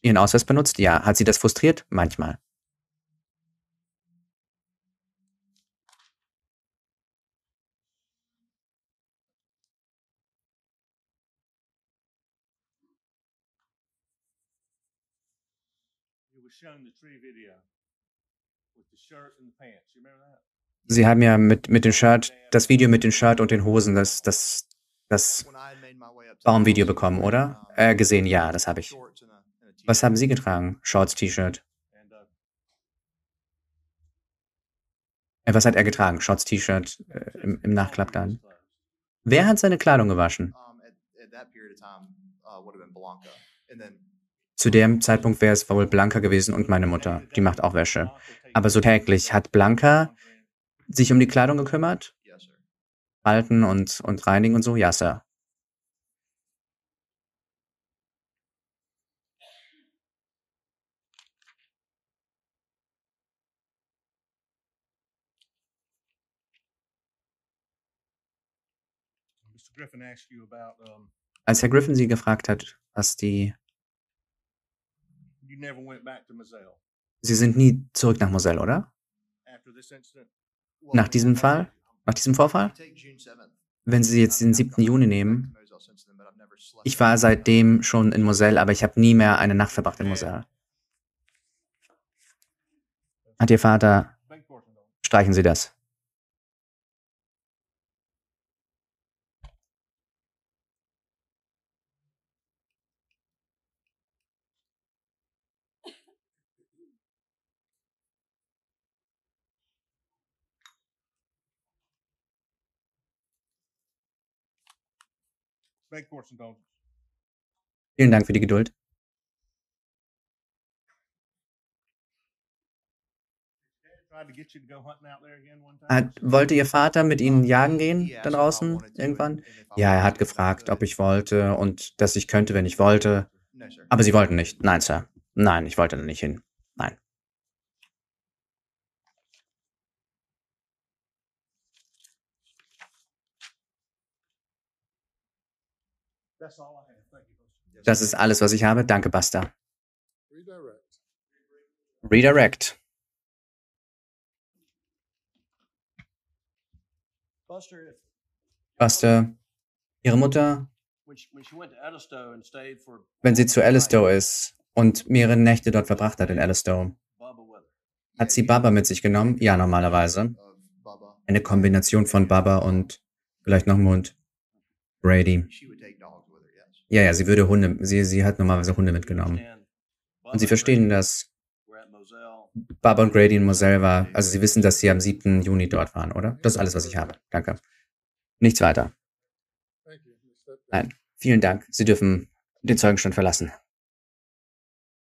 Ihren Ausweis benutzt? Ja. Hat Sie das frustriert? Manchmal. Sie haben ja mit, mit dem Shirt, das Video mit dem Shirt und den Hosen, das, das, das Baumvideo bekommen, oder? Äh, gesehen, ja, das habe ich. Was haben Sie getragen? Shorts, T-Shirt. Äh, was hat er getragen? Shorts, T-Shirt äh, im, im Nachklapp dann. Wer hat seine Kleidung gewaschen? Zu dem Zeitpunkt wäre es wohl Blanca gewesen und meine Mutter. Die macht auch Wäsche. Aber so täglich hat Blanca sich um die Kleidung gekümmert? Halten und, und reinigen und so? Ja, Sir. Als Herr Griffin Sie gefragt hat, was die Sie sind nie zurück nach Moselle, oder? Nach diesem Fall? Nach diesem Vorfall? Wenn Sie jetzt den 7. Juni nehmen, ich war seitdem schon in Moselle, aber ich habe nie mehr eine Nacht verbracht in Moselle. Hat Ihr Vater... Streichen Sie das. Vielen Dank für die Geduld. Hat, wollte Ihr Vater mit Ihnen jagen gehen da draußen irgendwann? Ja, er hat gefragt, ob ich wollte und dass ich könnte, wenn ich wollte. Aber Sie wollten nicht. Nein, Sir. Nein, ich wollte da nicht hin. Das ist alles, was ich habe. Danke, Basta. Redirect. Buster, Ihre Mutter, wenn sie zu Alistow ist und mehrere Nächte dort verbracht hat in Alistow, hat sie Baba mit sich genommen? Ja, normalerweise. Eine Kombination von Baba und vielleicht noch Mund. Brady. Ja, ja, sie würde Hunde, sie, sie hat normalerweise Hunde mitgenommen. Und sie verstehen, dass Baba und Grady in Moselle war, also sie wissen, dass sie am 7. Juni dort waren, oder? Das ist alles, was ich habe. Danke. Nichts weiter. Nein, vielen Dank. Sie dürfen den Zeugenstand verlassen.